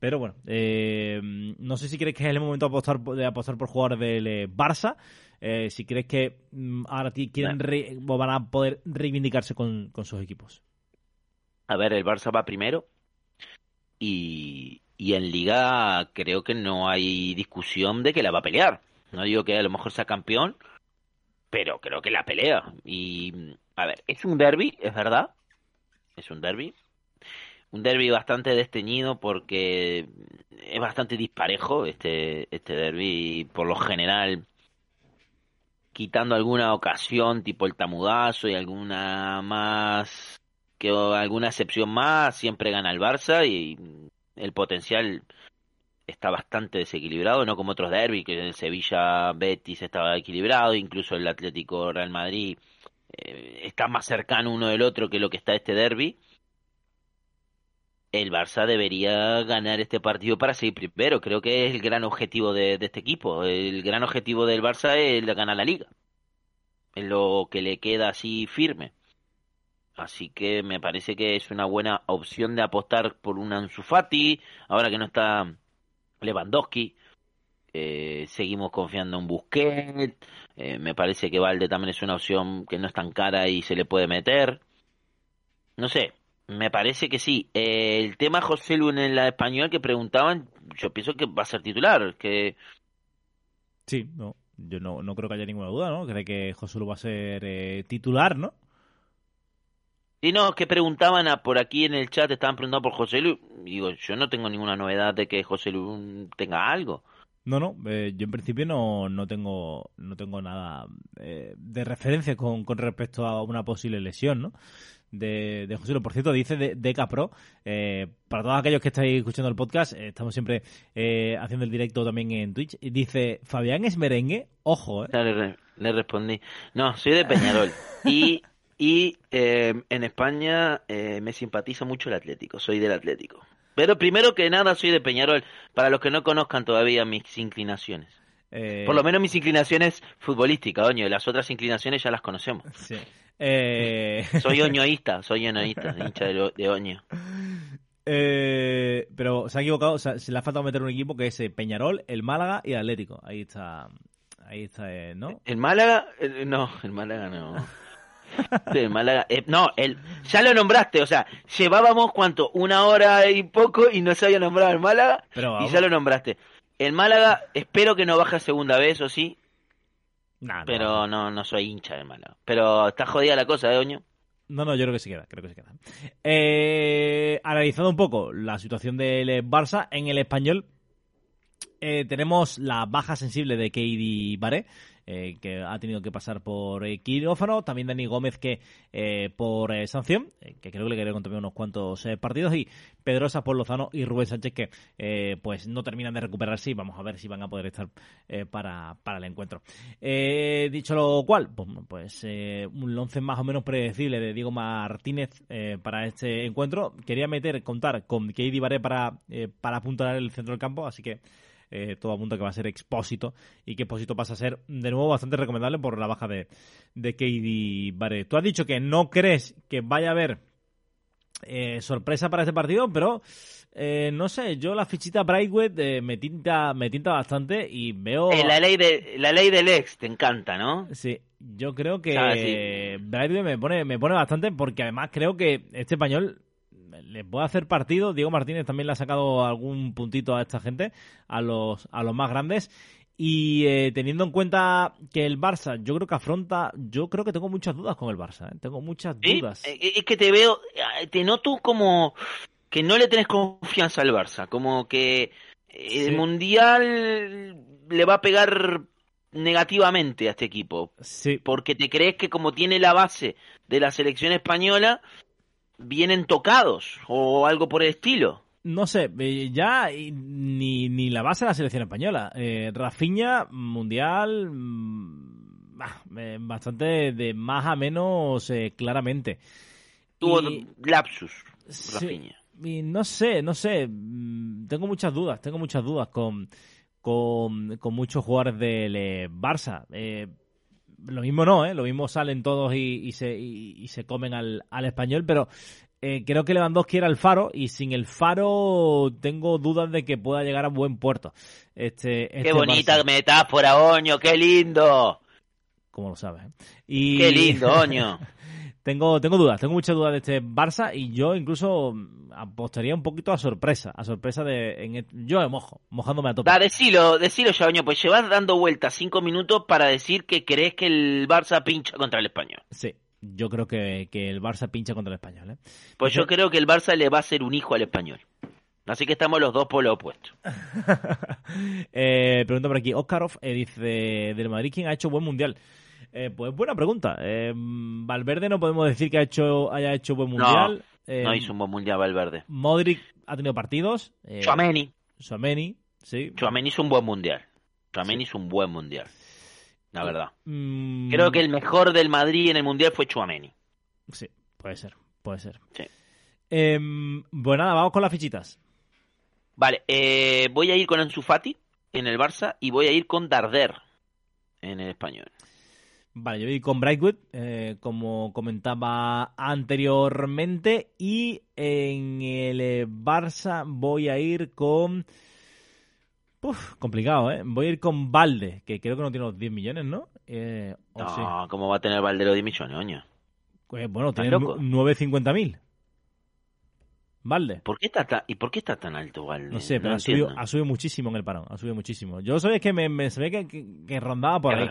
Pero bueno, eh, no sé si crees que es el momento de apostar, por- de apostar por jugadores del eh, Barça. Eh, si crees que mm, ahora ti- quieren re- van a poder reivindicarse con, con sus equipos. A ver, el Barça va primero y, y en Liga creo que no hay discusión de que la va a pelear. No digo que a lo mejor sea campeón, pero creo que la pelea. Y, a ver, es un derby, es verdad. Es un derby. Un derby bastante desteñido porque es bastante disparejo este, este derby. Por lo general, quitando alguna ocasión, tipo el tamudazo y alguna más que alguna excepción más, siempre gana el Barça y el potencial está bastante desequilibrado, no como otros derbis, que el Sevilla Betis estaba equilibrado, incluso el Atlético Real Madrid eh, está más cercano uno del otro que lo que está este derby. El Barça debería ganar este partido para seguir primero. Creo que es el gran objetivo de, este equipo. El gran objetivo del Barça es ganar la liga. Es lo que le queda así firme. Así que me parece que es una buena opción de apostar por un Ansu Fati, ahora que no está Lewandowski. Eh, seguimos confiando en Busquets. Eh, me parece que Valde también es una opción que no es tan cara y se le puede meter. No sé, me parece que sí. Eh, el tema José Lu en la español que preguntaban, yo pienso que va a ser titular. Que Sí, no, yo no, no creo que haya ninguna duda, ¿no? Cree que José Lu va a ser eh, titular, ¿no? Y no, que preguntaban a, por aquí en el chat, estaban preguntando por José Lu. Digo, yo no tengo ninguna novedad de que José Lu tenga algo. No, no, eh, yo en principio no, no tengo no tengo nada eh, de referencia con, con respecto a una posible lesión, ¿no? De, de José Lu. Por cierto, dice de, de Capro, eh, para todos aquellos que estáis escuchando el podcast, eh, estamos siempre eh, haciendo el directo también en Twitch, y dice, Fabián es merengue, ojo, ¿eh? Le, le respondí. No, soy de Peñarol. Y, y eh, en España eh, me simpatiza mucho el Atlético. Soy del Atlético. Pero primero que nada soy de Peñarol. Para los que no conozcan todavía mis inclinaciones. Eh, Por lo menos mis inclinaciones futbolísticas, oño. Las otras inclinaciones ya las conocemos. sí. Eh, Soy oñoísta, soy oñoísta, hincha de, de oño. eh, pero se ha equivocado, o sea, se le ha faltado meter un equipo que es eh, Peñarol, el Málaga y el Atlético. Ahí está, ahí está, eh, ¿no? ¿El Málaga? No, el Málaga no. El Málaga. eh, no, el, ya lo nombraste, o sea, llevábamos cuánto, una hora y poco y no se había nombrado el Málaga Pero y ya lo nombraste. El Málaga, espero que no baje a segunda vez, o sí, Nah, pero no, no soy hincha Málaga. Pero está jodida la cosa, ¿eh, Oño? No, no, yo creo que se queda, creo que se queda. Eh, analizando un poco la situación del Barça, en el español eh, tenemos la baja sensible de Keidi Baré, eh, que ha tenido que pasar por eh, quirófano, también Dani Gómez que eh, por eh, sanción, eh, que creo que le quedaron también unos cuantos partidos, y Pedrosa por Lozano y Rubén Sánchez que pues no terminan de recuperarse y vamos a ver si van a poder estar para, para el encuentro. Dicho lo cual, pues, pues un once más o menos predecible de Diego Martínez para este encuentro. Quería meter, contar con Keidi Baré para, para apuntar el centro del campo, así que eh, todo apunta que va a ser Expósito y que Expósito pasa a ser de nuevo bastante recomendable por la baja de, de Keidi Baré. Tú has dicho que no crees que vaya a haber eh, sorpresa para este partido, pero eh, no sé, yo la fichita Brightway eh, me tinta me tinta bastante y veo la, ley de, la ley del ex, te encanta, ¿no? Sí, yo creo que sí. Brightway me pone me pone bastante porque además creo que este español le puede hacer partido. Diego Martínez también le ha sacado algún puntito a esta gente, a los a los más grandes. Y eh, teniendo en cuenta que el Barça, yo creo que afronta, yo creo que tengo muchas dudas con el Barça, ¿eh? tengo muchas dudas. Eh, Es que te veo, te noto como que no le tenés confianza al Barça, como que el Sí. Mundial le va a pegar negativamente a este equipo, Sí, porque te crees que como tiene la base de la selección española, vienen tocados o algo por el estilo. no sé, eh, ya ni, ni la base de la selección española. Eh, Rafinha, mundial, mm, bah, eh, bastante de más a menos eh, claramente. Tuvo Y- lapsus, Sí, y no sé, no sé. mm, Tengo muchas dudas, tengo muchas dudas con, con, con muchos jugadores del eh, Barça. Eh, lo mismo no, ¿eh? Lo mismo salen todos y, y se, y, y se comen al, al español, pero eh, creo que Lewandowski era el faro y sin el faro tengo dudas de que pueda llegar a buen puerto. Este, Qué este bonita Barça, metáfora, Oño, qué lindo. como lo sabes. ¿eh? Y... Qué lindo, Oño. Tengo, tengo dudas, tengo muchas dudas de este Barça y yo incluso mm, apostaría un poquito a sorpresa, a sorpresa de... En el- yo me mojo, mojándome a tope. Da, decilo, decilo Oño, pues llevas dando vueltas cinco minutos para decir que crees que el Barça pincha contra el Español. Sí, yo creo que, que el Barça pincha contra el Español. ¿eh? Pues yo creo que el Barça le va a hacer un hijo al Español. Así que estamos los dos por lo opuesto. eh, pregunta por aquí, Oscarov eh, dice, del Madrid, ¿quién ha hecho buen mundial? Eh, pues buena pregunta. Eh, Valverde no podemos decir que ha hecho, haya hecho buen mundial. Eh, No hizo un buen mundial Valverde. Modric ha tenido partidos. Eh, Chouameni. Tchouaméni, sí. Chouameni hizo un buen mundial. Chouameni hizo un buen mundial. La verdad. Mm, Creo que el mejor del Madrid en el mundial fue Chouameni. Sí, puede ser, puede ser. Sí. Em, pues nada, vamos con las fichitas. Vale, eh, voy a ir con Ansu Fati en el Barça y voy a ir con Darder en el español. Vale, yo voy con Brightwood, eh, como comentaba anteriormente, y en el eh, Barça voy a ir con... Uf, complicado, ¿eh? Voy a ir con Valde, que creo que no tiene los 10 millones, ¿no? Eh, no, sí. ¿cómo va a tener Valde los 10 millones, oño? Pues, bueno, tiene 950.000. Valde. ¿Por qué está tan, ¿Y por qué está tan alto Valde? No sé, pero ha, subido, ha, subido, muchísimo en el parón, ha subido muchísimo. Yo sabía que me, me se que, que, rondaba por ahí.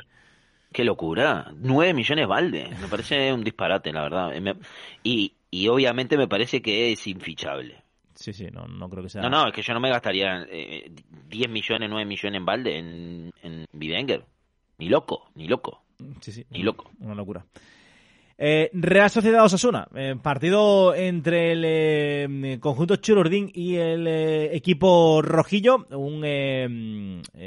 Qué locura, 9 millones Valde, me parece un disparate, la verdad. Y, y obviamente me parece que es infichable. Sí, sí, no, no creo que sea. No, no, es que yo no me gastaría eh, 10 millones, 9 millones en balde en, en Bivenger. Ni loco, ni loco. Sí, sí. Ni loco. Una locura. Eh, Real Sociedad Osasuna, eh, partido entre el eh, conjunto Chururdín y el eh, equipo rojillo, un,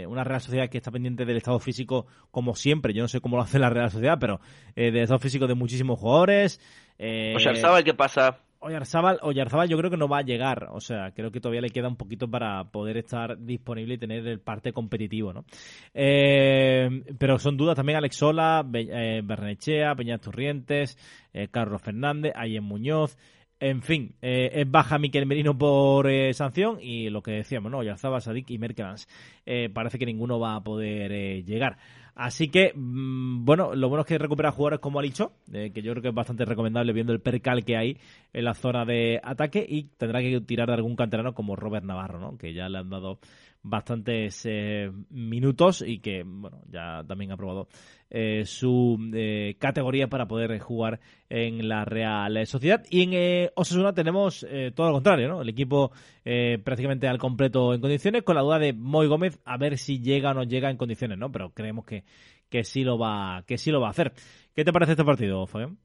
una Real Sociedad que está pendiente del estado físico como siempre, yo no sé cómo lo hace la Real Sociedad, pero del estado físico de muchísimos jugadores. Eh, ¿sabe qué pasa? Oyarzábal, Oyarzábal yo creo que no va a llegar, o sea, creo que todavía le queda un poquito para poder estar disponible y tener el parte competitivo, ¿no? Eh, pero son dudas también Alex Sola, eh, Bernechea, Peñas Turrientes, eh, Carlos Fernández, Ayen Muñoz, en fin, eh, baja Miquel Merino por eh, sanción y lo que decíamos, ¿no? Oyarzábal, Sadik y Merkelans. Eh, parece que ninguno va a poder llegar. Así que, mm, bueno, lo bueno es que recupera jugadores como Alicho, eh, que yo creo que es bastante recomendable viendo el percal que hay en la zona de ataque y tendrá que tirar de algún canterano como Robert Navarro, ¿no? Que ya le han dado bastantes eh, minutos y que, bueno, ya también ha probado eh, su eh, categoría para poder jugar en la Real Sociedad. Y en Osasuna tenemos todo lo contrario, ¿no? El equipo prácticamente al completo en condiciones, con la duda de Moy Gómez a ver si llega o no llega en condiciones, ¿no? Pero creemos que, que sí lo va que sí lo va a hacer. ¿Qué te parece este partido, Fabián?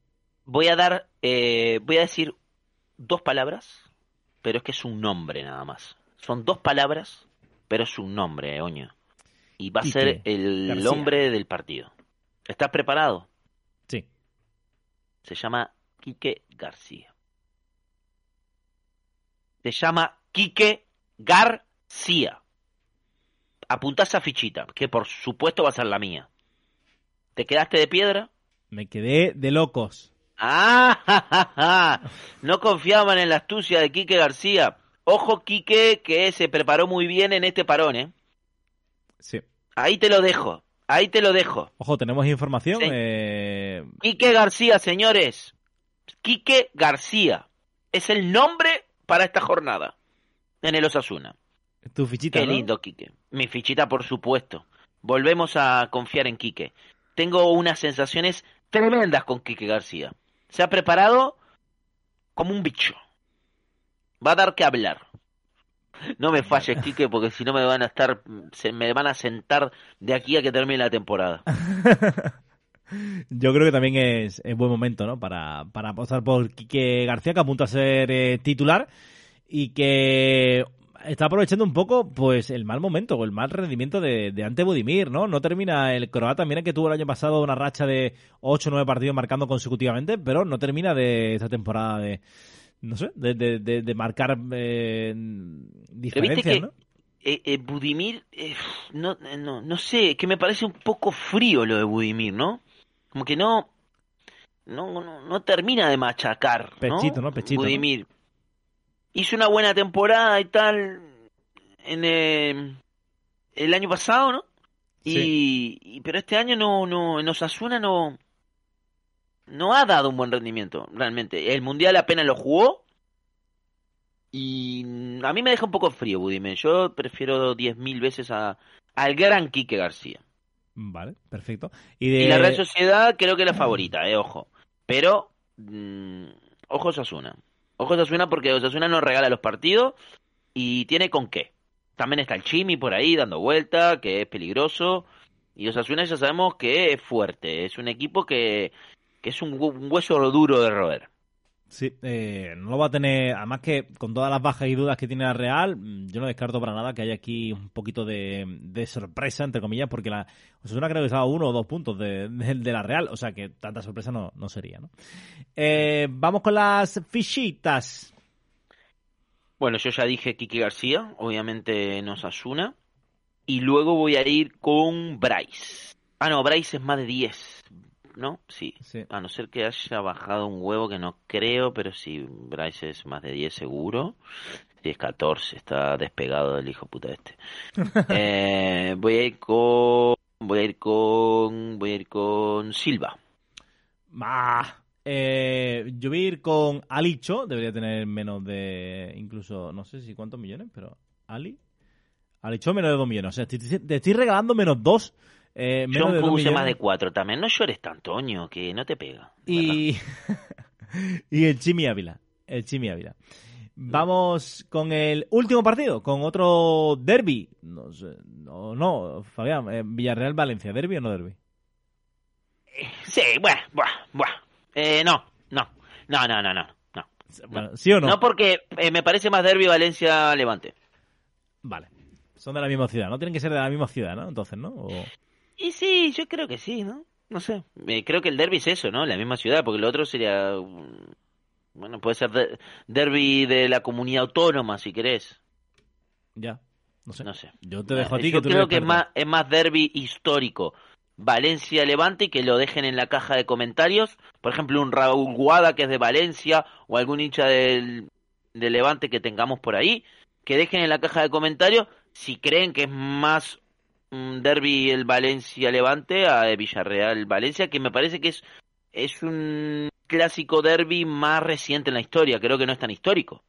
Voy a dar, voy a decir dos palabras, pero es que es un nombre nada más. Son dos palabras pero es un nombre, Oño. Y va a ser el hombre del partido. ¿Estás preparado? Sí. Se llama Quique García. Se llama Quique García. Apunta esa fichita, que por supuesto va a ser la mía. ¿Te quedaste de piedra? Me quedé de locos. Ah, no confiaban en la astucia de Quique García. Ojo, Quique, que se preparó muy bien en este parón, ¿eh? Sí. Ahí te lo dejo. Ahí te lo dejo. Ojo, tenemos información. Eh... Quique García, señores. Quique García. Es el nombre para esta jornada en el Osasuna. Tu fichita. Qué lindo, Quique. Mi fichita, por supuesto. Volvemos a confiar en Quique. Tengo unas sensaciones tremendas con Quique García. Se ha preparado como un bicho va a dar que hablar. No me falles, Quique, porque si no me van a estar, se me van a sentar de aquí a que termine la temporada. Yo creo que también es, es buen momento, ¿no? Para, para apostar por Quique García, que apunta a ser eh, titular y que está aprovechando un poco, pues, el mal momento o el mal rendimiento de, de Ante Budimir, ¿no? No termina el croata, mira que tuvo el año pasado una racha de 8 o 9 partidos marcando consecutivamente, pero no termina de esta temporada de, no sé, de, de, de, marcar eh, diferencias, ¿no? Eh, eh, Budimir, eh, no, no, no sé, que me parece un poco frío lo de Budimir, ¿no? Como que no, no, no, termina de machacar, Pechito, ¿no? Pechito. Budimir. Hizo una buena temporada y tal en el año pasado, ¿no? Y, pero este año no, no, en Osasuna no, no ha dado un buen rendimiento, realmente. El Mundial apenas lo jugó. Y a mí me deja un poco frío, Budime. Yo prefiero 10.000 veces a, al gran Quique García. Vale, perfecto. Y, la Real Sociedad creo que es la favorita, eh, ojo. Pero, mmm, ojo Osasuna. Ojo Osasuna porque Osasuna nos regala los partidos y tiene con qué. También está el Chimi por ahí dando vuelta, que es peligroso. Y Osasuna ya sabemos que es fuerte. Es un equipo que que es un, hueso duro de roer. Sí, eh, no lo va a tener, además que con todas las bajas y dudas que tiene la Real, mm, yo no descarto para nada que haya aquí un poquito de, sorpresa, entre comillas, porque la Osasuna creo que estaba uno o dos puntos de, la Real, o sea que tanta sorpresa no, no sería, ¿no? Eh, vamos con las fichitas. Bueno, yo ya dije Kiki García, obviamente nos Osasuna, y luego voy a ir con Bryce. Ah, no, Bryce es más de 10. ¿No? Sí. Sí. A no ser que haya bajado un huevo, que no creo, pero si Bryce es más de 10 seguro. Si es 14, está despegado del hijo puta este. Eh, voy a ir con... Voy a ir con... Voy a ir con Silva. Ah, eh, yo voy a ir con Alicho, debería tener menos de, incluso, no sé si cuántos millones, pero Ali. Alicho menos de 2 millones, o sea, te- te estoy regalando menos 2. Eh, Yo de 2 puse millones. más de 4 también. No llores tanto, Toño, que no te pega. Y, y el Chimi Ávila. El Chimi Ávila. Vamos con el último partido, con otro derby. No sé, no, no, Fabián, eh, Villarreal-Valencia, ¿derby o no derby? Sí, bueno, buah, buah. Eh, no, no, no, no, no, no. No, Bueno, ¿Sí o no? no porque eh, me parece más derby Valencia-Levante. Vale. Son de la misma ciudad, ¿no? Tienen que ser de la misma ciudad, ¿no? Entonces, ¿no? O- Y sí, yo creo que sí, ¿no? No sé. Eh, creo que el derby es eso, ¿no? La misma ciudad, porque lo otro sería. mm, Bueno, puede ser de- derby de la comunidad autónoma, si querés. Ya. No sé. No sé. Yo te dejo a ti yo que tú creo que es más, es más derby histórico. Valencia-Levante y que lo dejen en la caja de comentarios. Por ejemplo, un Raúl Guada que es de Valencia o algún hincha del, de Levante que tengamos por ahí. Que dejen en la caja de comentarios si creen que es más un derby el Valencia-Levante a Villarreal-Valencia, que me parece que es, es un clásico derby más reciente en la historia. Creo que no es tan histórico.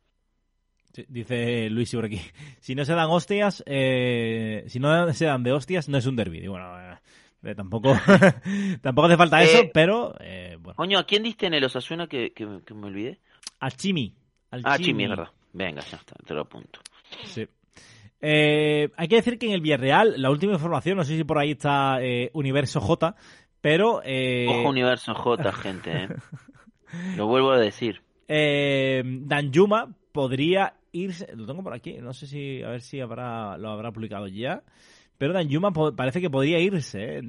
Sí, dice Luis por aquí. Si no se dan hostias, eh, si no se dan de hostias, no es un derby. Bueno, eh, eh, tampoco, tampoco hace falta eso, Eh, pero eh, bueno. Coño, ¿a quién diste en el Osasuna que, que, que me olvidé? Al Chimi. Al Ah, Chimi, es verdad. Venga, ya está, te lo apunto. Sí. Eh, hay que decir que en el Villarreal, la última información, no sé si por ahí está eh, Universo J, pero eh, Ojo Universo J, gente, ¿eh? Lo vuelvo a decir. eh, Danjuma podría irse, lo tengo por aquí, no sé si, a ver si habrá, lo habrá publicado ya, pero Danjuma parece que podría irse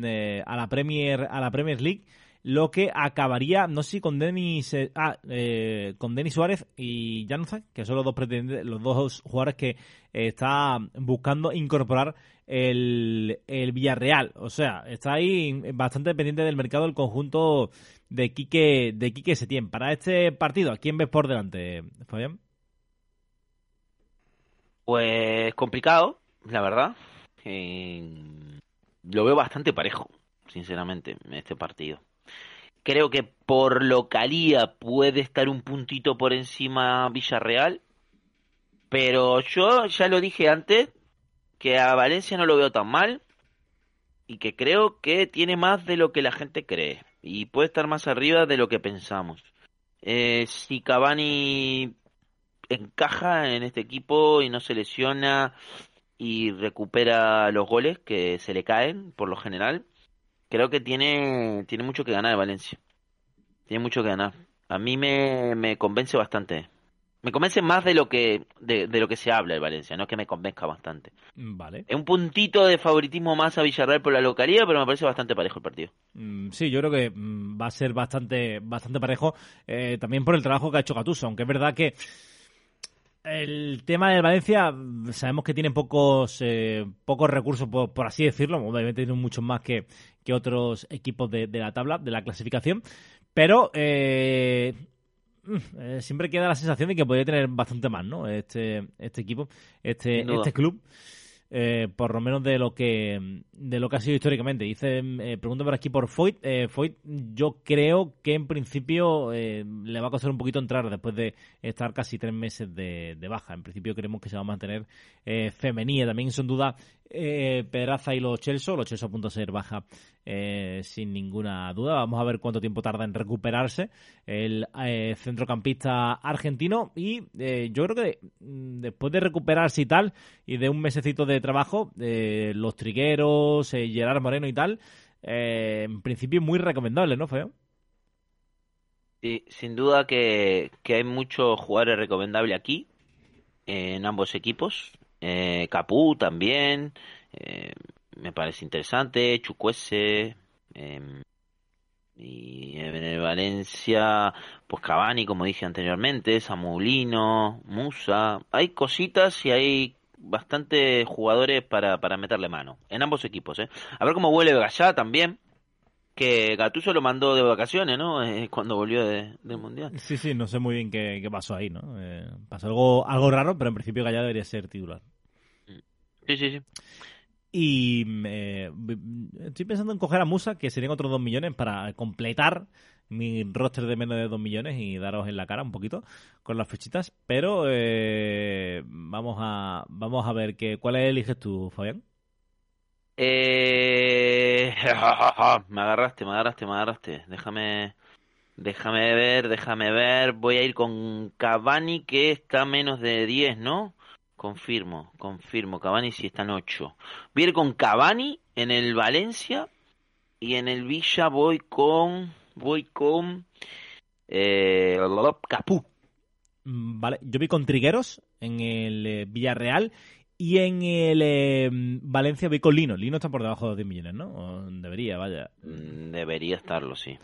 a la Premier, a la Premier League, lo que acabaría, no sé si con Denis, eh, ah, eh, con Denis Suárez y Januzaj, que son los dos pretendientes, los dos jugadores que eh, está buscando incorporar el, el Villarreal. O sea, está ahí bastante pendiente del mercado el conjunto de Quique, de Quique Setién. Para este partido, ¿a quién ves por delante, Fabián? Pues complicado, la verdad. Eh, lo veo bastante parejo, sinceramente, en este partido. Creo que por localía puede estar un puntito por encima Villarreal. Pero yo ya lo dije antes, que a Valencia no lo veo tan mal. Y que creo que tiene más de lo que la gente cree. Y puede estar más arriba de lo que pensamos. Eh, si Cavani encaja en este equipo y no se lesiona y recupera los goles que se le caen por lo general, creo que tiene, tiene mucho que ganar Valencia. Tiene mucho que ganar. A mí me, me convence bastante. Me convence más de lo que de, de lo que se habla el Valencia, no es que me convenzca bastante. Vale. Es un puntito de favoritismo más a Villarreal por la localidad, pero me parece bastante parejo el partido. Mm, Sí, yo creo que mm, va a ser bastante, bastante parejo, eh, también por el trabajo que ha hecho Gattuso, aunque es verdad que el tema del Valencia mm, sabemos que tiene pocos, eh, pocos recursos, por, por así decirlo, obviamente tiene muchos más que, que otros equipos de, de la tabla, de la clasificación, pero eh, mm, eh, siempre queda la sensación de que podría tener bastante más, ¿no? Este, este equipo, este, este club. eh, por lo menos de lo que de lo que ha sido históricamente. Dice, eh, pregunto por aquí por Foyt. Eh, Foyt, yo creo que en principio eh, le va a costar un poquito entrar después de estar casi tres meses de, de baja. En principio creemos que se va a mantener eh, femenía. También son duda eh, Pedraza y los Chelsea. Los Chelsea a punto de ser baja eh, sin ninguna duda. Vamos a ver cuánto tiempo tarda en recuperarse el eh, centrocampista argentino. Y yo creo que mm, después de recuperarse y tal, y de un mesecito de trabajo, los trigueros, Gerard Moreno y tal, en principio muy recomendable, ¿no, Feo? Sí, sin duda que, que hay muchos jugadores recomendables aquí, en ambos equipos. Eh, Capú también, eh, me parece interesante, Chucuese, eh, y en Valencia, pues Cavani, como dije anteriormente, Samulino, Musa, hay cositas y hay bastantes jugadores para, para meterle mano, en ambos equipos, ¿eh? A ver cómo vuelve Gallá también, que Gatuso lo mandó de vacaciones, ¿no? Eh, cuando volvió de- del Mundial. Sí, sí, no sé muy bien qué, qué pasó ahí, ¿no? Eh, pasó algo, algo raro, pero en principio Gallardo debería ser titular. Sí, sí, sí. Y eh, estoy pensando en coger a Musa, que serían otros 2 millones, para completar mi roster de menos de 2 millones y daros en la cara un poquito con las fechitas. Pero eh, vamos a vamos a ver que, cuál eliges tú, Fabián. Eh... Me agarraste, me agarraste, me agarraste. Déjame, déjame ver, déjame ver. Voy a ir con Cavani, que está menos de 10, ¿no? Confirmo, confirmo. Cavani sí está en 8. Voy a ir con Cavani en el Valencia y en el Villa voy con, voy con eh, Capú. Mm, Vale, yo vi con Trigueros en el eh, Villarreal y en el eh, Valencia vi con Lino. Lino está por debajo de los 10 millones, ¿no? O debería, vaya. Mm, Debería estarlo, sí.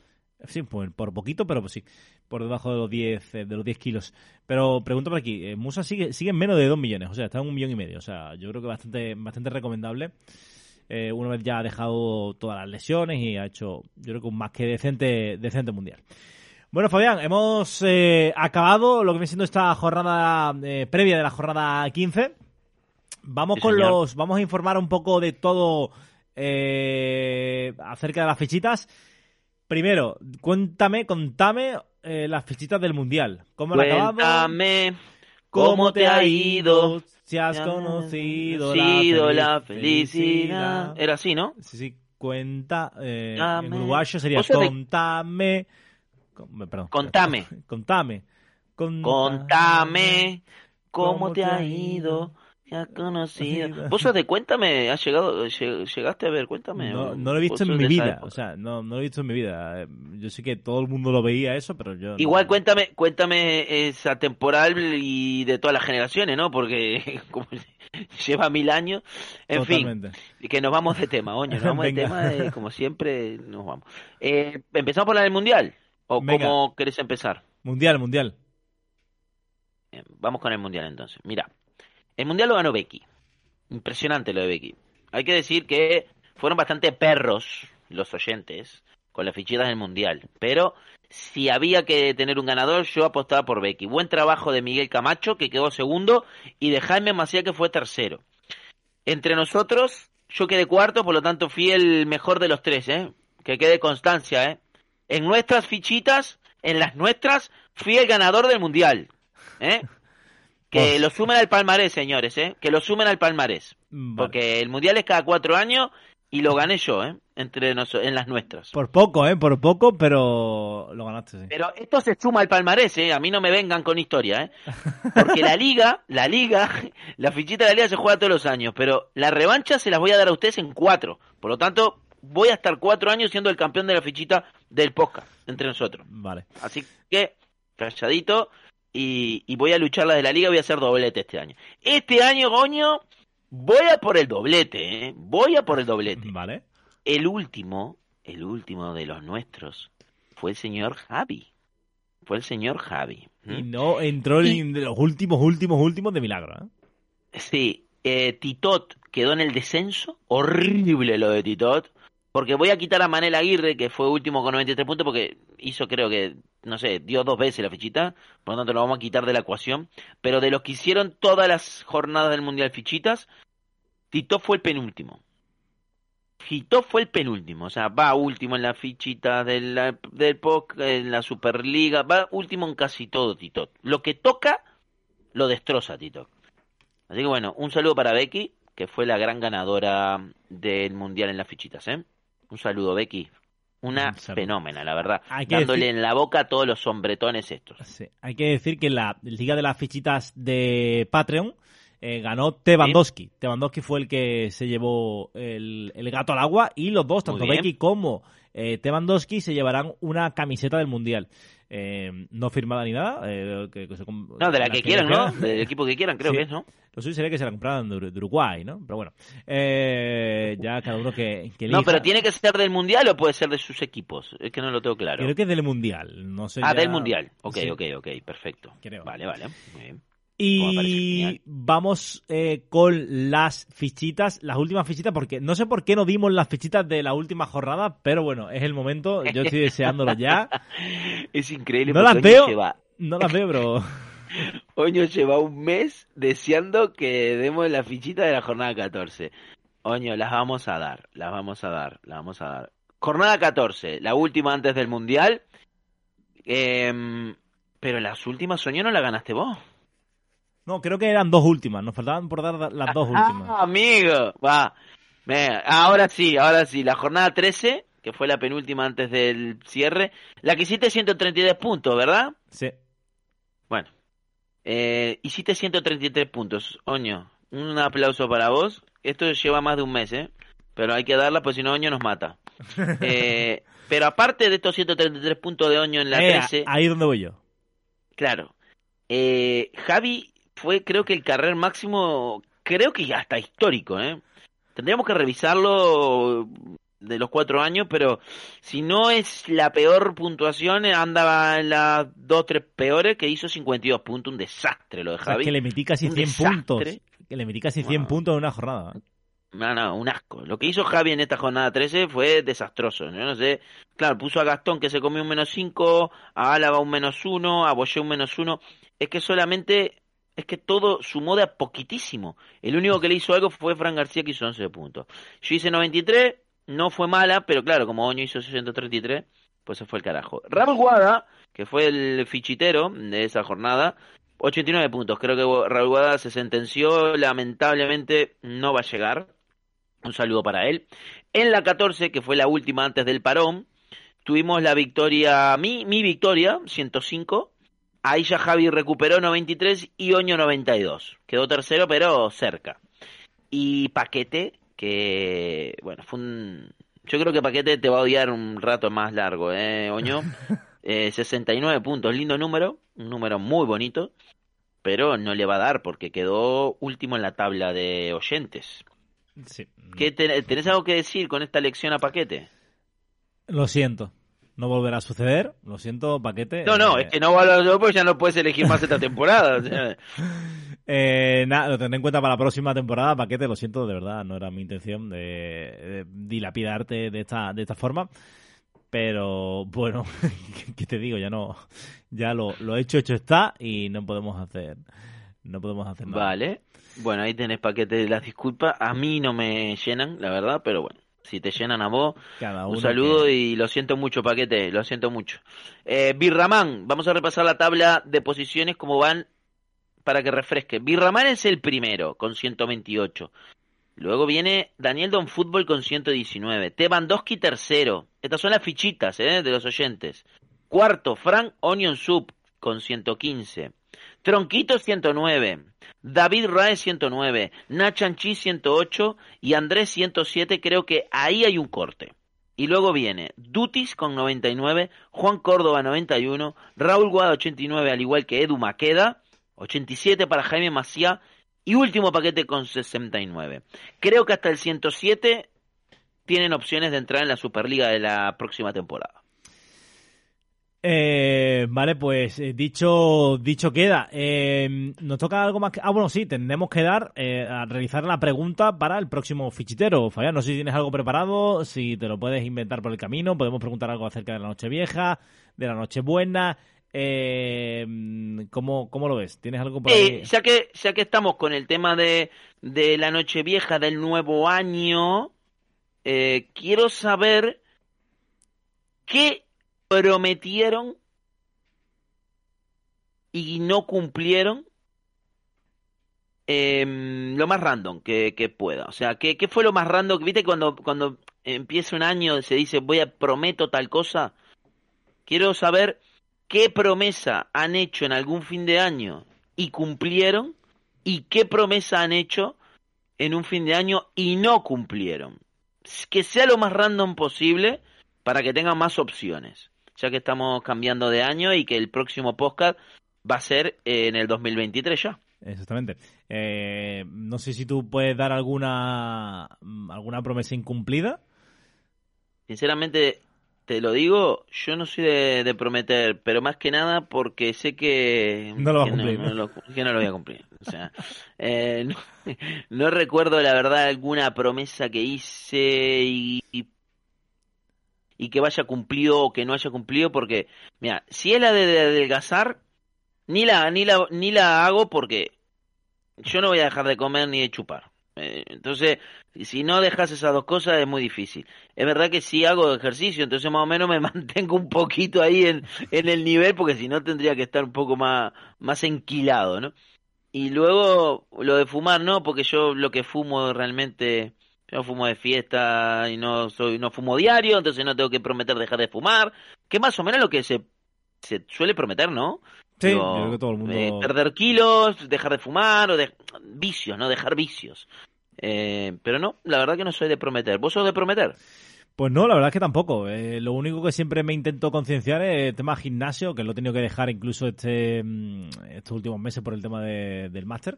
Sí, por, por poquito, pero pues sí, por debajo de los 10, eh, de los 10 kilos. Pero pregunto por aquí, eh, Musa sigue, sigue en menos de 2 millones, o sea, está en un millón y medio. O sea, yo creo que bastante, bastante recomendable. Eh, una vez ya ha dejado todas las lesiones y ha hecho, yo creo que un más que decente, decente mundial. Bueno, Fabián, hemos eh, acabado lo que viene siendo esta jornada eh, previa de la jornada 15. Vamos Sí, con señor. los, vamos a informar un poco de todo eh, acerca de las fichitas. Primero, cuéntame, contame eh, las fichitas del mundial. ¿Cómo han acabado? Cuéntame cómo te ha ido. Si has conocido, la, la fel- felicidad. Era así, ¿no? Sí, sí, cuenta. Eh, en uruguayo sería contame. con- perdón. Contame. Contame. Conta- Contame cómo te ha ido. Has conocido. ¿Vos sos de Cuéntame? ¿Has llegado, lleg- llegaste a ver Cuéntame? No, ¿O no lo he visto en mi vida. O sea, no, no lo he visto en mi vida. Eh, Yo sé que todo el mundo lo veía eso, pero yo. no. Igual Cuéntame, Cuéntame es atemporal y de todas las generaciones, ¿no? Porque como lleva mil años. En fin, Totalmente. que nos vamos de tema, oño, nos vamos de tema, como siempre nos vamos. Eh, ¿Empezamos por la del Mundial? ¿O Venga. cómo querés empezar? Mundial, mundial. Vamos con el Mundial entonces. Mira, el Mundial lo ganó Becky. Impresionante lo de Becky. Hay que decir que fueron bastante perros los oyentes con las fichitas del Mundial. Pero si había que tener un ganador, yo apostaba por Becky. Buen trabajo de Miguel Camacho, que quedó segundo, y de Jaime Macía, que fue tercero. Entre nosotros, yo quedé cuarto, por lo tanto fui el mejor de los tres, ¿eh? Que quede constancia, ¿eh? En nuestras fichitas, en las nuestras, fui el ganador del Mundial, ¿eh? Que lo sumen al palmarés, señores, ¿eh? Que lo sumen al palmarés. Vale. Porque el Mundial es cada cuatro años y lo gané yo, ¿eh? Entre nos en las nuestras. Por poco, ¿eh? Por poco, pero lo ganaste, sí. Pero esto se suma al palmarés, ¿eh? A mí no me vengan con historia, ¿eh? Porque la liga, la liga, la fichita de la liga se juega todos los años, pero la revancha se las voy a dar a ustedes en cuatro. Por lo tanto, voy a estar cuatro años siendo el campeón de la fichita del podcast entre nosotros. Vale. Así que, calladito, y, y voy a luchar la de la liga, voy a hacer doblete este año. Este año, coño, voy a por el doblete, ¿eh? Voy a por el doblete. Vale. El último, el último de los nuestros, fue el señor Javi. Fue el señor Javi. ¿m? Y no entró Y- en los últimos, últimos, últimos de milagro, ¿eh? Sí, eh, Titot quedó en el descenso. Horrible lo de Titot. Porque voy a quitar a Manel Aguirre, que fue último con 93 puntos, porque hizo, creo que, no sé, dio dos veces la fichita. Por lo tanto, lo vamos a quitar de la ecuación. Pero de los que hicieron todas las jornadas del Mundial fichitas, Titot fue el penúltimo. Titot fue el penúltimo. O sea, va último en la fichita de la- del POC, en la Superliga. Va último en casi todo, Titot. Lo que toca, lo destroza, Titot. Así que bueno, un saludo para Becky, que fue la gran ganadora del mundial en las fichitas, ¿eh? Un saludo, Becky. Una saludo. fenómena, la verdad. Dándole decir- en la boca a todos los sombretones estos. Sí. Hay que decir que la Liga de las Fichitas de Patreon eh, ganó Tevandowski. Tevandowski fue el que se llevó el, el gato al agua y los dos, tanto. Becky como eh, Tevandowski, se llevarán una camiseta del Mundial. Eh, no firmada ni nada. eh, que- que se com- No, de la que quieran, ¿no? Del equipo que quieran, creo Sí. que es, ¿no? Lo suyo sería que se la compraran de, Ur- de Uruguay, ¿no? Pero bueno, eh, ya cada uno que, que No, pero tiene que ser del mundial o puede ser de sus equipos. Es que no lo tengo claro. Creo que es del Mundial. No sé Ah, ya- del mundial. Ok, Sí, ok, ok, perfecto. Creo. Vale, vale. Muy bien. Y vamos eh, con las fichitas, las últimas fichitas, porque no sé por qué no dimos las fichitas de la última jornada, pero bueno, es el momento, yo estoy deseándolo ya. Es increíble. No las veo, no las veo, bro. Oño lleva un mes deseando que demos la fichita de la jornada 14. Oño, las vamos a dar, las vamos a dar, las vamos a dar. Jornada 14, la última antes del Mundial. Em, pero las últimas, Oño, no la ganaste vos. No, creo que eran dos últimas, nos faltaban por dar las dos ah, últimas. amigo, va. Ahora sí, ahora sí, la jornada 13, que fue la penúltima antes del cierre, la que hiciste 133 puntos, ¿verdad? Sí. Bueno, eh, hiciste 133 puntos, Oño. Un aplauso para vos. Esto lleva más de un mes, ¿eh? Pero hay que darla, pues si no, Oño nos mata. Eh, pero aparte de estos 133 puntos de Oño en la 13... Eh, ahí es donde voy yo. Claro. Eh, Javi fue creo que el carrer máximo, creo que hasta histórico, ¿eh? Tendríamos que revisarlo de los cuatro años, pero si no es la peor puntuación, andaba en las dos, tres peores, que hizo 52 puntos, un desastre lo de Javi. que le metí casi 100 puntos. Que le metí casi 100 puntos en una jornada. ¿eh? No, no, un asco. Lo que hizo Javi en esta jornada 13 fue desastroso. Yo no sé. Claro, puso a Gastón que se comió un menos 5, a Álava un menos 1, a Boye un menos 1. Es que solamente es que todo sumó de a poquitísimo. El único que le hizo algo fue Fran García, que hizo 11 puntos. Yo hice 93, no fue mala, pero claro, como Oño hizo 633, pues se fue el carajo. Raúl Guada, que fue el fichitero de esa jornada, 89 puntos. Creo que Raúl Guada se sentenció, lamentablemente no va a llegar. Un saludo para él. En la 14, que fue la última antes del parón, tuvimos la victoria, mi, mi victoria, 105 Ahí ya Javi recuperó 93 y Oño 92. Quedó tercero, pero cerca. Y Paquete, que, bueno, fue un... Yo creo que Paquete te va a odiar un rato más largo, ¿eh, Oño? Eh, 69 puntos, lindo número, un número muy bonito, pero no le va a dar porque quedó último en la tabla de oyentes. Sí. ¿Qué ¿Tenés algo que decir con esta lección a Paquete? Lo siento, no volverá a suceder. Lo siento, paquete. No, no, eh, es que no volverá porque ya no puedes elegir más esta temporada. eh, nada, lo tendré en cuenta para la próxima temporada, paquete. Lo siento, de verdad, no era mi intención de, dilapidarte de esta, de esta forma. Pero bueno, ¿qué te digo? Ya no, ya lo, lo hecho, hecho está y no podemos hacer, no podemos hacer nada. Vale. Bueno, ahí tenés paquete las disculpas. A mí no me llenan, la verdad, pero bueno si te llenan a vos. un saludo y lo siento mucho, paquete, lo siento mucho. Eh, Birraman, vamos a repasar la tabla de posiciones como van para que refresque. Birraman es el primero con 128. Luego viene Daniel Don Fútbol con 119. Tebandowski tercero. Estas son las fichitas eh, de los oyentes. Cuarto, Frank Onion Soup con 115. Tronquito 109, David Rae 109, Nachanchi 108 y Andrés 107. Creo que ahí hay un corte. Y luego viene Dutis con 99, Juan Córdoba 91, Raúl Guada 89, al igual que Edu Maqueda, 87 para Jaime Macía y último paquete con 69. Creo que hasta el 107 tienen opciones de entrar en la Superliga de la próxima temporada. Eh, vale, pues eh, dicho dicho queda. Eh, nos toca algo más que. Ah, bueno, sí, tendremos que dar eh, a realizar la pregunta para el próximo fichitero. Fabián, no sé si tienes algo preparado, si te lo puedes inventar por el camino. Podemos preguntar algo acerca de la noche vieja, de la noche buena. Eh, ¿cómo, ¿Cómo lo ves? ¿Tienes algo por ahí? ya que ya que estamos con el tema de, de la noche vieja del nuevo año, quiero saber qué prometieron y no cumplieron em, lo más random que, pueda. O sea, ¿qué, ¿qué, fue lo más random? ¿Viste cuando, cuando empieza un año se dice voy a prometo tal cosa? Quiero saber qué promesa han hecho en algún fin de año y cumplieron y qué promesa han hecho en un fin de año y no cumplieron. Que sea lo más random posible para que tengan más opciones ya que estamos cambiando de año y que el próximo podcast va a ser en el 2023 ya. Exactamente. Eh, no sé si tú puedes dar alguna alguna promesa incumplida. Sinceramente, te lo digo, yo no soy de, prometer, pero más que nada porque sé que no lo, que no, lo, voy a cumplir. O sea, eh, no, recuerdo la verdad alguna promesa que hice y, y, que vaya cumplido o que no haya cumplido, porque, mira, si es la de adelgazar, ni la, ni la, ni la hago porque yo no voy a dejar de comer ni de chupar. Eh, entonces, si no dejas esas dos cosas es muy difícil. Es verdad que sí hago ejercicio, entonces más o menos me mantengo un poquito ahí en, en el nivel, porque si no tendría que estar un poco más, más enquilado, ¿no? Y luego lo de fumar, no, porque yo lo que fumo realmente, yo fumo de fiesta y no soy, no fumo diario, entonces no tengo que prometer dejar de fumar, que más o menos lo que se, se suele prometer, ¿no? Sí, yo creo que todo el mundo... Eh, perder kilos, dejar de fumar o de... vicios, ¿no? Dejar vicios. Eh, pero no, la verdad que no soy de prometer. ¿Vos sos de prometer? Pues no, la verdad es que tampoco. Eh, lo único que siempre me intento concienciar es el tema gimnasio, que lo he tenido que dejar incluso este, mm, estos últimos meses por el tema del máster.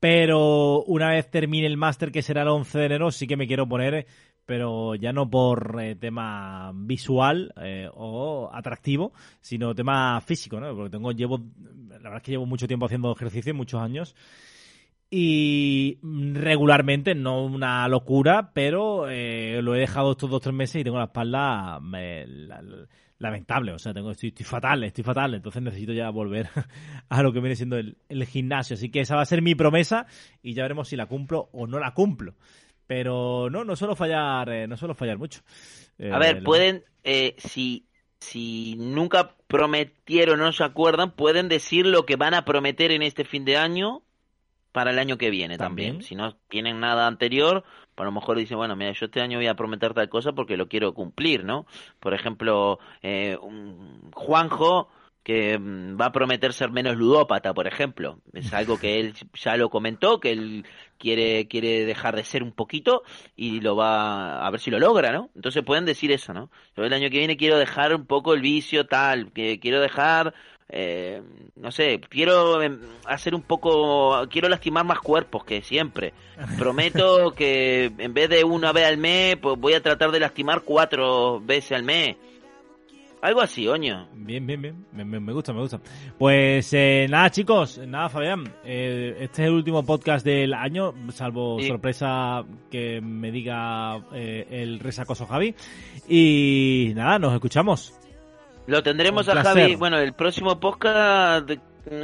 Pero una vez termine el máster, que será el 11 de enero, sí que me quiero poner pero ya no por eh, tema visual eh, o atractivo, sino tema físico, ¿no? Porque tengo, llevo, la verdad es que llevo mucho tiempo haciendo ejercicio, muchos años, y regularmente, no una locura, pero eh, lo he dejado estos dos o tres meses y tengo la espalda lamentable, o sea, tengo, estoy, fatal, estoy fatal, entonces necesito ya volver a lo que viene siendo el, el gimnasio, así que esa va a ser mi promesa y ya veremos si la cumplo o no la cumplo. Pero no, no suelo fallar, eh, no suelo fallar mucho. a ver, eh, pueden, eh, si, si nunca prometieron, no se acuerdan, pueden decir lo que van a prometer en este fin de año para el año que viene también. Si no tienen nada anterior, a lo mejor dicen, bueno, mira, yo este año voy a prometer tal cosa porque lo quiero cumplir, ¿no? Por ejemplo, Juanjo que mm, va a prometer ser menos ludópata, por ejemplo. Es algo que él ya lo comentó, que él quiere, quiere dejar de ser un poquito y lo va a ver si lo logra, ¿no? Entonces pueden decir eso, ¿no? Yo el año que viene quiero dejar un poco el vicio tal, que quiero dejar, eh, no sé, quiero em, hacer un poco, quiero lastimar más cuerpos que siempre. Prometo que en vez de una vez al mes, pues voy a tratar de lastimar cuatro veces al mes algo así, oño. Bien, bien, bien. Me, gusta, me gusta. Pues eh, nada, chicos. Nada, Fabián. Eh, este es el último podcast del año, salvo sorpresa que me diga eh, el resacoso Javi. Y nada, nos escuchamos. Lo tendremos a Javi. Bueno, el próximo podcast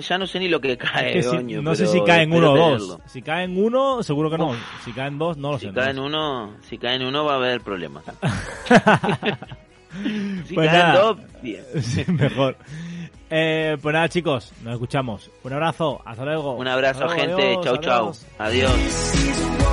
ya no sé ni lo que cae, No sé si cae en uno o dos. Si cae en uno, seguro que no. Si cae en dos, no lo si sé. Cae en uno, si cae en uno va a haber problemas. pues nada. mejor. Eh, pues nada, chicos, nos escuchamos. Un abrazo, hasta luego. Un abrazo, gente. chau, chau. Adiós.